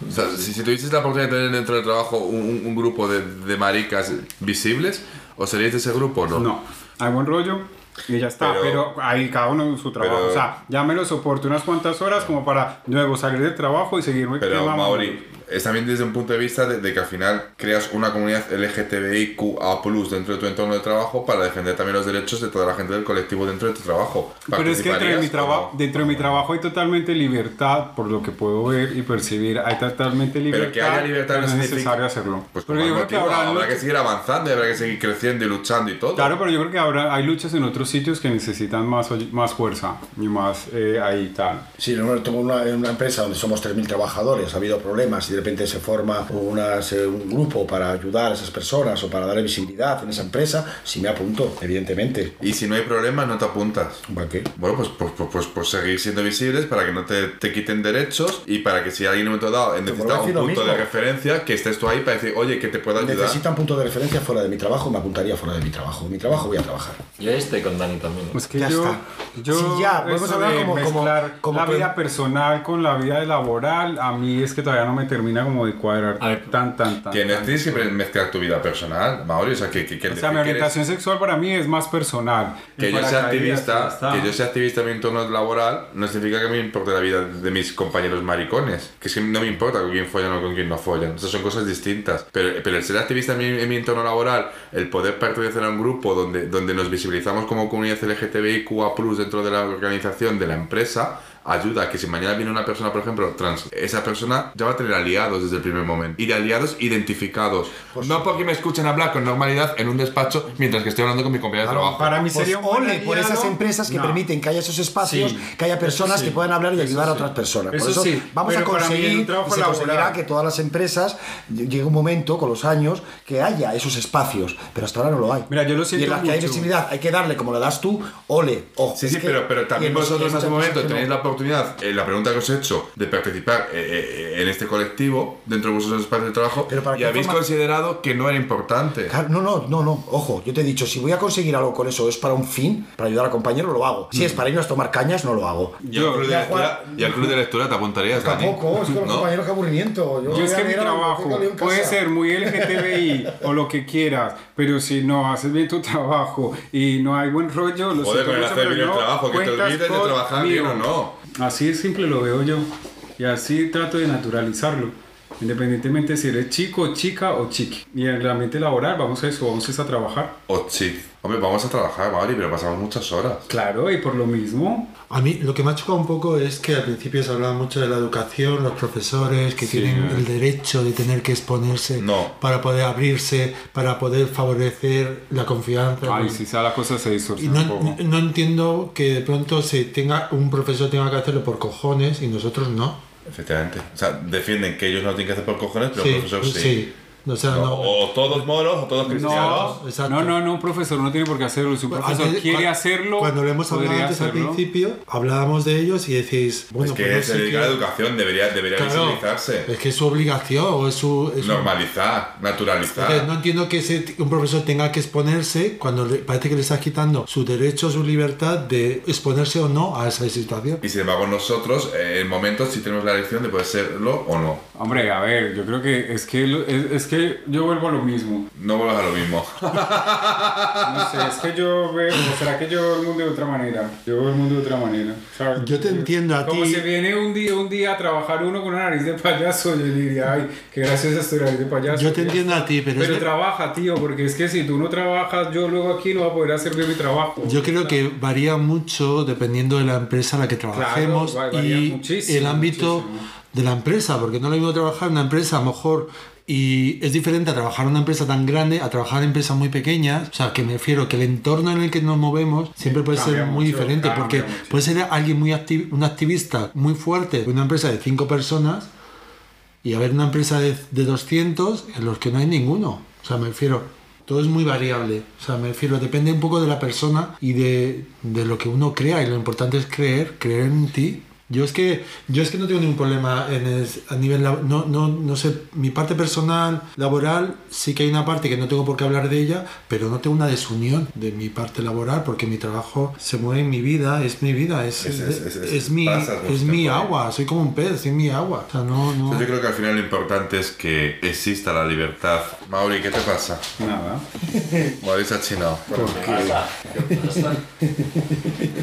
O sea, si, si tuvieseis la oportunidad de tener dentro del trabajo un, un- grupo de, de maricas visibles, ¿os seríais de ese grupo o no? No, hay buen rollo y ya está, Pero- pero, ahí cada uno en su trabajo. pero- o sea, ya me lo soporto unas cuantas horas como para luego salir del trabajo y seguirme Pero. Mauri, es también desde un punto de vista de, de que al final creas una comunidad LGTBIQA dentro de tu entorno de trabajo para defender también los derechos de toda la gente del colectivo dentro de tu trabajo. Pero es que dentro de, mi ¿Participarías trabajo, o no? dentro de mi trabajo hay totalmente libertad, por lo que puedo ver y percibir, hay totalmente libertad. que haya libertad pero no es necesario hacerlo. Pues Pero yo creo que habrá habrá que seguir avanzando y habrá que seguir creciendo y luchando y todo. Claro, pero yo creo que ahora hay luchas en otros sitios que necesitan más, más fuerza y más eh, ahí tal. Sí, no, tengo una, una empresa donde somos 3.000 trabajadores, ha habido problemas y de repente se forma unas, eh, un grupo para ayudar a esas personas o para darle visibilidad en esa empresa, sí me apunto, evidentemente. Y si no hay problemas, no te apuntas. ¿Para qué? Bueno, pues, pues, pues, pues, pues seguir siendo visibles para que no te, te quiten derechos y para que si alguien en un momento dado necesita un punto de referencia, que estés tú ahí para decir, oye, que te puedo ayudar. Necesitan punto de referencia fuera de mi trabajo, me apuntaría fuera de mi trabajo. En mi trabajo voy a trabajar. Yo estoy con Dani también. Pues que Ya yo, está. yo Sí, ya, podemos hablar de como- como- mezclar como la vida personal con la vida laboral, a mí es que todavía no me termina como de cuadrar A ver, tan, tan, tan. Que no tienes que mezclar tu vida personal, Mauri, o sea, que, que, que O sea, mi que eres- orientación sexual para mí es más personal. Que yo sea activista, que yo sea activista en mi entorno laboral, no significa que me importe la vida de mis compañeros maricones. Que es que no me importa con quién follan o con quién no follan. Esas son cosas distintas. Pero, pero el ser activista en mi, en mi entorno laboral, el poder pertenecer a un grupo donde, donde nos visibilizamos como comunidad LGTBIQA dentro de la organización de la empresa, ayuda a que si mañana viene una persona, por ejemplo, trans, esa persona ya va a tener aliados desde el primer momento. Y de aliados identificados. no porque me escuchen hablar con normalidad en un despacho mientras que estoy hablando con mi compañero de trabajo. Para mí Pues sería un buen ole por esas empresas que No. permiten que haya esos espacios, Sí. que haya personas sí. que puedan hablar y Eso ayudar a sí. otras personas. Por Eso eso sí, vamos a pero en conseguir, y se conseguirá que todas las empresas llegue un momento con los años que haya esos espacios, pero hasta ahora no lo hay. Mira, yo lo y en siento las que hay visibilidad hay que darle como le das tú, ole, ojo. Sí, sí, que- pero, pero también vosotros en ese momento tenéis la oportunidad, eh, la pregunta que os he hecho, de participar eh, eh, en este colectivo, dentro de vuestros espacios de trabajo, Pero ¿para y habéis forma- considerado que no era importante. Claro, No, no, no, no, ojo, yo te he dicho, si voy a conseguir algo con eso, es para un fin, para ayudar a compañeros, lo hago. Si es para irnos a tomar cañas, no lo hago. Y al, club de lectura, y al club de lectura te apuntarías, Dani? Tampoco, es que los ¿No? compañeros, qué aburrimiento. Yo es voy a que mi trabajo puede ser muy (laughs) LGTBI o lo que quieras, pero si no haces bien tu trabajo y no hay buen rollo, lo Joder, siento con el mucho, hacer pero bien el no trabajo, que te olvides de trabajar bien o no. Así de simple lo veo yo y así trato de naturalizarlo. Independientemente si eres chico, chica o chiqui. Y en el ambiente laboral vamos a eso, vamos a trabajar. O sí. Hombre, vamos a trabajar, Mauri, pero pasamos muchas horas. Claro, y por lo mismo, A mí lo que me ha chocado un poco es que al principio se hablaba mucho de la educación, los profesores que Sí. tienen el derecho de tener que exponerse No. para poder abrirse, para poder favorecer la confianza. ay, si sea la cosa se Y poco. no, no entiendo que de pronto se tenga un profesor tenga que hacerlo por cojones y nosotros no. Efectivamente. O sea, defienden que ellos no tienen que hacer por cojones, pero el profesor sí. sí. O sea, No, no. O todos moros o todos cristianos. No, Exacto. no, no, no, un profesor no tiene por qué hacerlo. Si un profesor antes- quiere cua- hacerlo, Cuando lo hemos hablado antes al hacerlo. principio, hablábamos de ellos y decís, bueno, es que pues no se dedica a la educación, debería, debería Claro, visibilizarse. Es que es su obligación o es su. es Normalizar, naturalizar. Entonces, no entiendo que ese- un profesor tenga que exponerse cuando le- parece que le estás quitando su derecho, su libertad de exponerse o no a esa situación. Y sin embargo nosotros, eh, en momentos, sí tenemos la elección de poder serlo o no. Hombre, a ver, yo creo que es que, es, es que yo vuelvo a lo mismo. No vuelvas a lo mismo. No sé, es que yo veo, será que yo veo el mundo de otra manera. Yo veo el mundo de otra manera. ¿sabes? Yo te entiendo a Como ti. si viene un día, un día a trabajar uno con una nariz de payaso, yo diría, ay, qué graciosa es tu nariz de payaso. Yo te entiendo a ti, pero, Pero es- trabaja, tío, porque es que si tú no trabajas, yo luego aquí no voy a poder hacer bien mi trabajo. yo creo que varía mucho dependiendo de la empresa en la que trabajemos varía y muchísimo, el ámbito muchísimo. De la empresa, porque no es lo mismo trabajar en una empresa a lo mejor y es diferente a trabajar en una empresa tan grande a trabajar en empresas muy pequeñas, o sea, que me refiero que el entorno en el que nos movemos siempre puede ser muy mucho, diferente, porque puede ser alguien muy acti- un activista muy fuerte una empresa de cinco personas y haber una empresa de, de 200 en los que no hay ninguno. O sea, me refiero, todo es muy variable. O sea, me refiero, depende un poco de la persona y de, de lo que uno crea. Y lo importante es creer, creer en ti. Yo es que, yo es que no tengo ningún problema en el- a nivel, no, no, no sé, mi parte personal, laboral, sí que hay una parte que no tengo por qué hablar de ella, pero no tengo una desunión de mi parte laboral porque mi trabajo se mueve en mi vida, es mi vida, es, Es- es- es- es es- mi, es mi agua, soy como un pez, es mi agua. O sea, no, no. Entonces, yo creo que al final lo importante es que exista la libertad. Mauri, ¿qué te pasa? Nada. Mauri se ha chinado.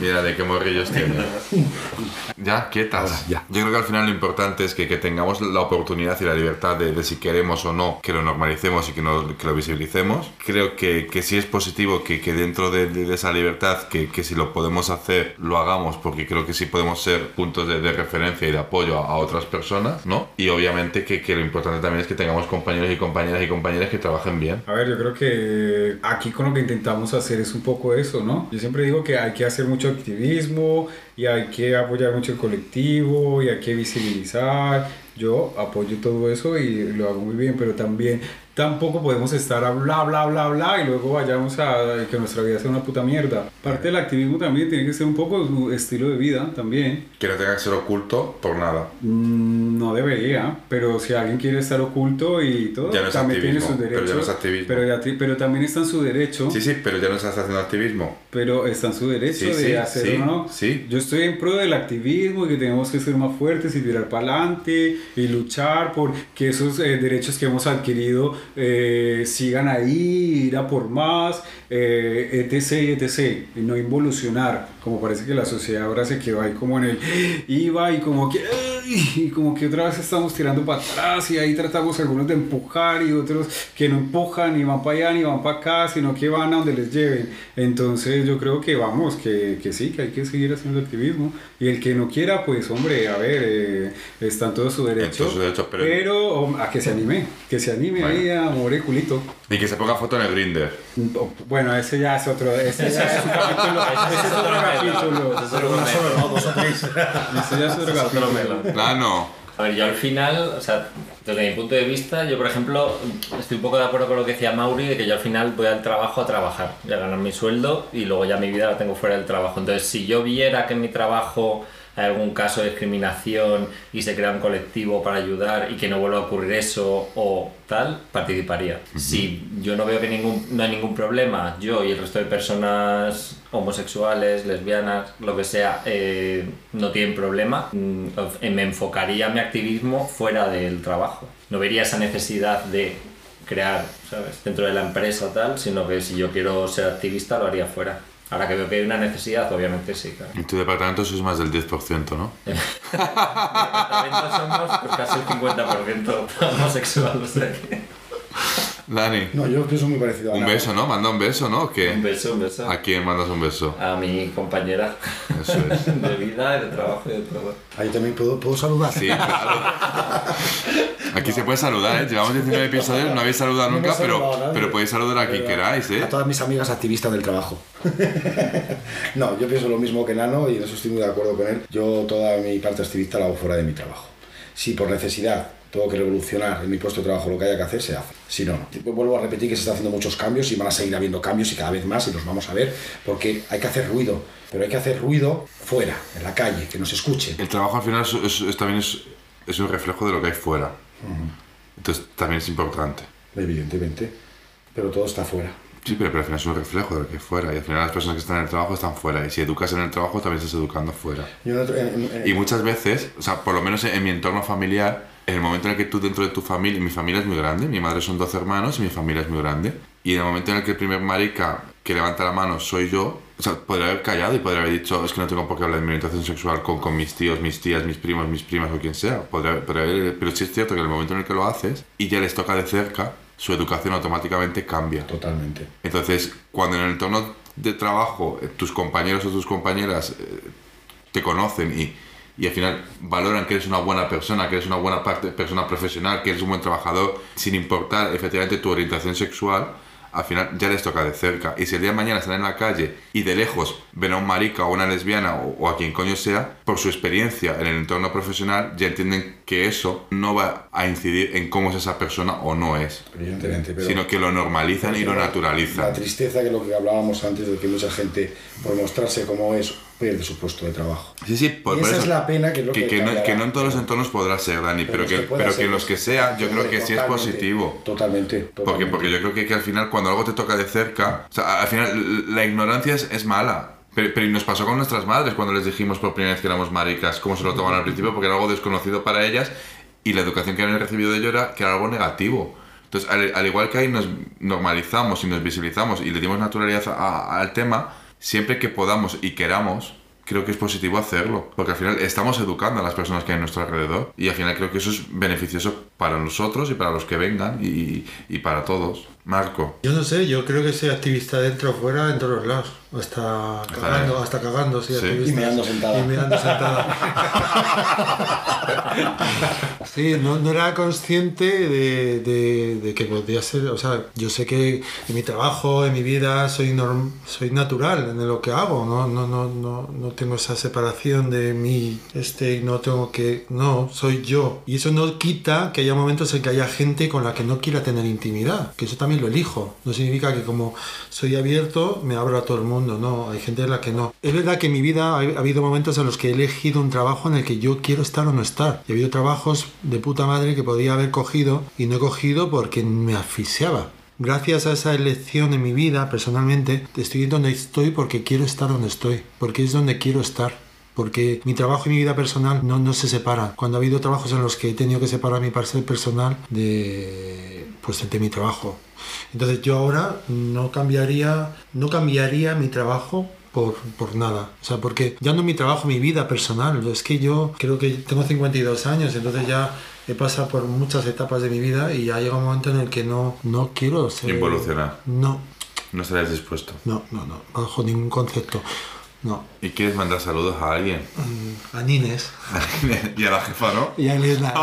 Mira de qué morrillos tiene. (laughs) Ya, quietas. ya. Yo creo que al final lo importante es que, que tengamos la oportunidad y la libertad de, de si queremos o no, que lo normalicemos y que, no- que lo visibilicemos. Creo que, que sí es positivo que, que dentro de, de esa libertad, que, que si lo podemos hacer, lo hagamos, porque creo que sí podemos ser puntos de, de referencia y de apoyo a, a otras personas, ¿no? Y obviamente que, que lo importante también es que tengamos compañeros y compañeras y compañeras que trabajen bien. A ver, yo creo que aquí con lo que intentamos hacer es un poco eso, ¿no? Yo siempre digo que hay que hacer mucho activismo y hay que apoyar mucho el colectivo y hay que visibilizar. Yo apoyo todo eso y lo hago muy bien, pero también tampoco podemos estar a bla, bla, bla, bla y luego vayamos a que nuestra vida sea una puta mierda. Parte del activismo también tiene que ser un poco su estilo de vida también. Que no tenga que ser oculto por nada. Mm, No debería, pero si alguien quiere estar oculto y todo, Ya no es también tiene sus pero ya derechos. no es activismo. Pero, ya pero también está en su derecho. Sí, sí, pero ya no estás haciendo activismo. Pero está en su derecho Sí, de sí, hacerlo, sí, ¿no? sí. Yo estoy en pro del activismo y que tenemos que ser más fuertes y tirar para adelante y luchar por que esos eh, derechos que hemos adquirido eh, sigan ahí, ir a por más, eh, etc, etc. No involucionar, como parece que la sociedad ahora se quedó ahí como en el iba y como que "Ay, y como que otra vez estamos tirando para atrás y ahí tratamos algunos de empujar y otros que no empujan ni van para allá ni van para acá, sino que van a donde les lleven. Entonces yo creo que vamos, que, que sí, que hay que seguir haciendo activismo y el que no quiera, pues hombre, a ver, eh, está en todo su derecho, todo su derecho, pero- pero a que se anime, que se anime ahí a mover el culito. Y que se ponga foto en el grinder. Bueno, ese ya es otro, ese ya es un capítulo, ese es otro no, dos o tres. (laughs) Ese ya es otro Eso es otro capítulo. melón. Plano. A ver, yo al final, o sea, desde mi punto de vista, yo por ejemplo, estoy un poco de acuerdo con lo que decía Mauri, de que yo al final voy al trabajo a trabajar, y a ganar mi sueldo y luego ya mi vida la tengo fuera del trabajo. Entonces, si yo viera que en mi trabajo hay algún caso de discriminación y se crea un colectivo para ayudar y que no vuelva a ocurrir eso o tal, participaría. Si yo no veo que ningún, no hay ningún problema, yo y el resto de personas homosexuales, lesbianas, lo que sea, eh, no tienen problema, mm, eh, me enfocaría mi activismo fuera del trabajo. No vería esa necesidad de crear, ¿sabes? Dentro de la empresa tal, sino que si yo quiero ser activista lo haría fuera. Ahora que veo que hay una necesidad, obviamente sí, claro. En tu departamento sois más del 10%, ¿no? En mi departamento somos pues, casi el 50% homosexual, o sea que... Dani, No, yo pienso muy parecido a un beso, ¿no? Manda un beso, ¿no? ¿O qué? Un beso, un beso. ¿A quién mandas un beso? A mi compañera Eso es. (laughs) de vida, de trabajo y de todo. Ahí también puedo, puedo saludar. Sí, claro. Aquí se puede saludar, ¿eh? Llevamos 19 episodios, no habéis saludado No nunca, hemos saludado pero, pero podéis saludar a quien queráis, ¿eh? A todas mis amigas activistas del trabajo. (laughs) no, yo pienso lo mismo que Nano y en eso estoy muy de acuerdo con él. Yo toda mi parte activista la hago fuera de mi trabajo. Si por necesidad tengo que revolucionar en mi puesto de trabajo lo que haya que hacer, se hace. Si no. Vuelvo a repetir que se están haciendo muchos cambios y van a seguir habiendo cambios y cada vez más y los vamos a ver porque hay que hacer ruido. Pero hay que hacer ruido fuera, en la calle, que nos escuchen. El trabajo al final es, es- es- también es, es un reflejo de lo que hay fuera. Entonces también es importante. Evidentemente. Pero todo está fuera. Sí, pero, pero al final es un reflejo de lo que hay fuera. Y al final las personas que están en el trabajo están fuera. Y si educas en el trabajo, también estás educando fuera. Yo en- en- Y muchas veces, o sea, por lo menos en, en mi entorno familiar, en el momento en el que tú dentro de tu familia, mi familia es muy grande, mi madre son 12 hermanos y mi familia es muy grande, y en el momento en el que el primer marica que levanta la mano soy yo, o sea, podría haber callado y podría haber dicho, es que no tengo por qué hablar de mi orientación sexual con, con mis tíos, mis tías, mis primos, mis primas o quien sea, podría, podría haber- pero sí es cierto que en el momento en el que lo haces y ya les toca de cerca, su educación automáticamente cambia. Totalmente. Entonces, cuando en el entorno de trabajo eh, tus compañeros o tus compañeras eh, te conocen y, y al final valoran que eres una buena persona, que eres una buena parte, persona profesional, que eres un buen trabajador, sin importar efectivamente tu orientación sexual, al final ya les toca de cerca. Y si el día de mañana están en la calle y de lejos ven a un marica o una lesbiana o, o a quien coño sea, por su experiencia en el entorno profesional ya entienden que eso no va a incidir en cómo es esa persona o no es, Evidentemente. Pero... sino que lo normalizan y lo La naturalizan. tristeza que lo que hablábamos antes de que mucha gente por mostrarse como es pierde su puesto de trabajo. Sí, sí, por, Y por esa eso. es la pena que es lo que que, no, cambiará. que no en todos los entornos podrá ser, Dani, pero, los que, pero que en los que sea, yo creo que sí es positivo. Totalmente. Porque, totalmente. porque yo creo que, que al final, cuando algo te toca de cerca, o sea, al final la ignorancia es, es mala. Pero, pero nos pasó con nuestras madres cuando les dijimos por primera vez que éramos maricas, cómo se lo toman al principio, porque era algo desconocido para ellas y la educación que habían recibido de ello era que era algo negativo. Entonces, al, al igual que ahí nos normalizamos y nos visibilizamos y le dimos naturalidad a- al tema, siempre que podamos y queramos, creo que es positivo hacerlo, porque al final estamos educando a las personas que hay a nuestro alrededor y al final creo que eso es beneficioso para nosotros y para los que vengan y, y para todos. Marco. Yo no sé, yo creo que soy activista dentro o fuera, en todos los lados. Hasta cagando, hasta cagando, Sí. Y meando sentada. Y meando sentada. (laughs) sí, no, no era consciente de, de- de que podía ser, o sea, yo sé que en mi trabajo, en mi vida, soy, norm- soy natural en lo que hago, ¿no? No, no, no, no tengo esa separación de mí, este, y no tengo que, no, soy yo. Y eso no quita que haya momentos en que haya gente con la que no quiera tener intimidad, que eso también lo elijo. No significa que como soy abierto, me abro a todo el mundo, no, hay gente en la que no. Es verdad que en mi vida ha habido momentos en los que he elegido un trabajo en el que yo quiero estar o no estar. Y ha habido trabajos de puta madre que podía haber cogido y no he cogido porque me asfixiaba. Gracias a esa elección en mi vida, personalmente, estoy donde estoy porque quiero estar donde estoy, porque es donde quiero estar. Porque mi trabajo y mi vida personal no, no se separan. Cuando ha habido trabajos en los que he tenido que separar mi parte personal de, pues, de mi trabajo. Entonces yo ahora no cambiaría, no cambiaría mi trabajo por, por nada. O sea, porque ya no mi trabajo, mi vida personal. Es que yo creo que tengo 52 años, entonces ya he pasado por muchas etapas de mi vida y ya llega un momento en el que no, no quiero ser... Involucionar. No, No estarías dispuesto. no, no, no, bajo ningún concepto. No. ¿Y quieres mandar saludos a alguien? A Nines. y a la jefa, ¿no? Y a Elena. (laughs)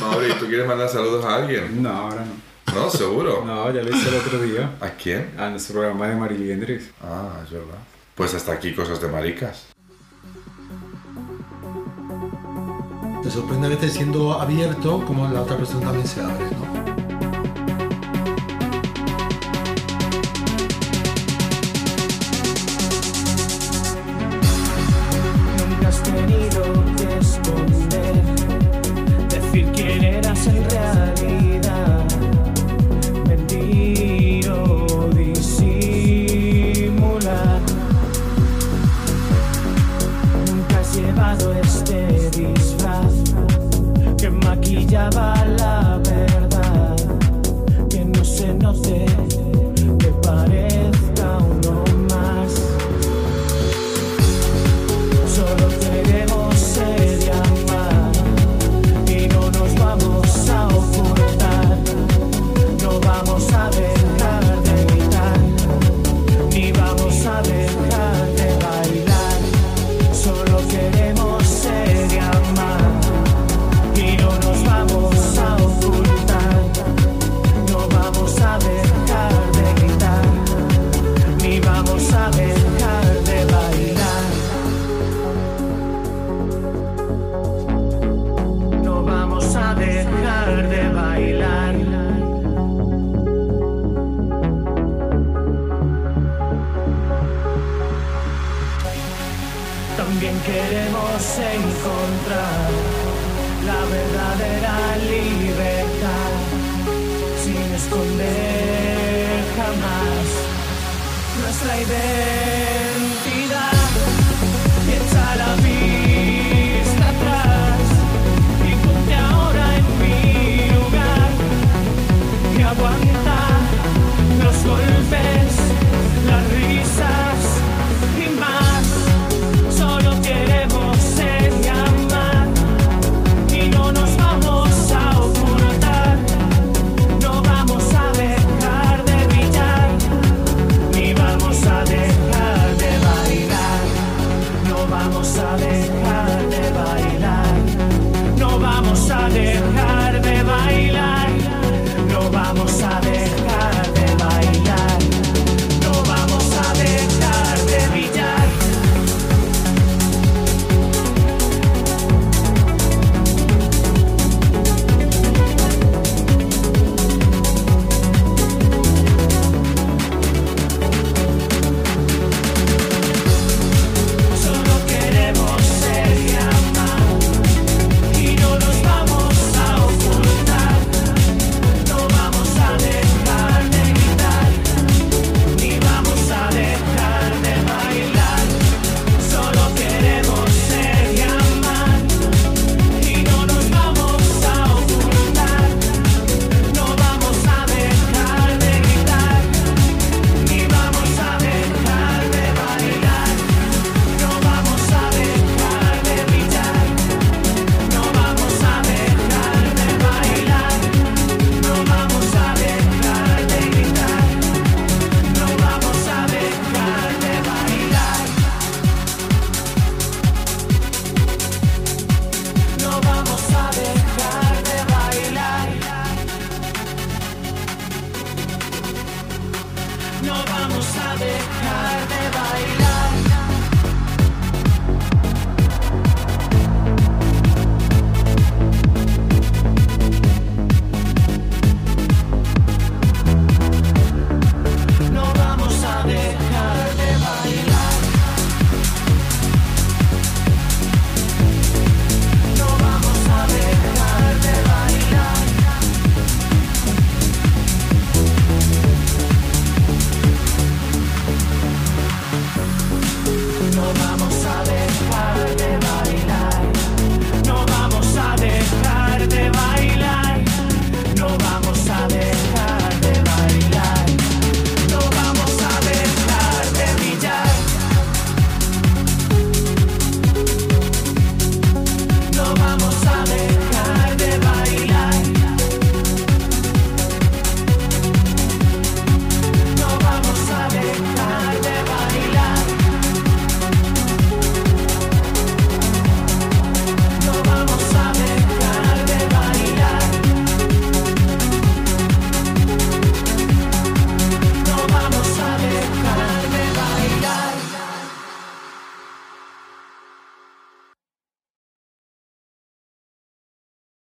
Mauri, ¿tú quieres mandar saludos a alguien? No, ahora no. ¿No? ¿Seguro? No, ya lo hice el otro día. ¿A quién? A nuestro programa de Mariliendres. Ah, es verdad. Pues hasta aquí cosas de maricas. Me sorprende a veces siendo abierto como la otra persona también se abre, ¿no? Nunca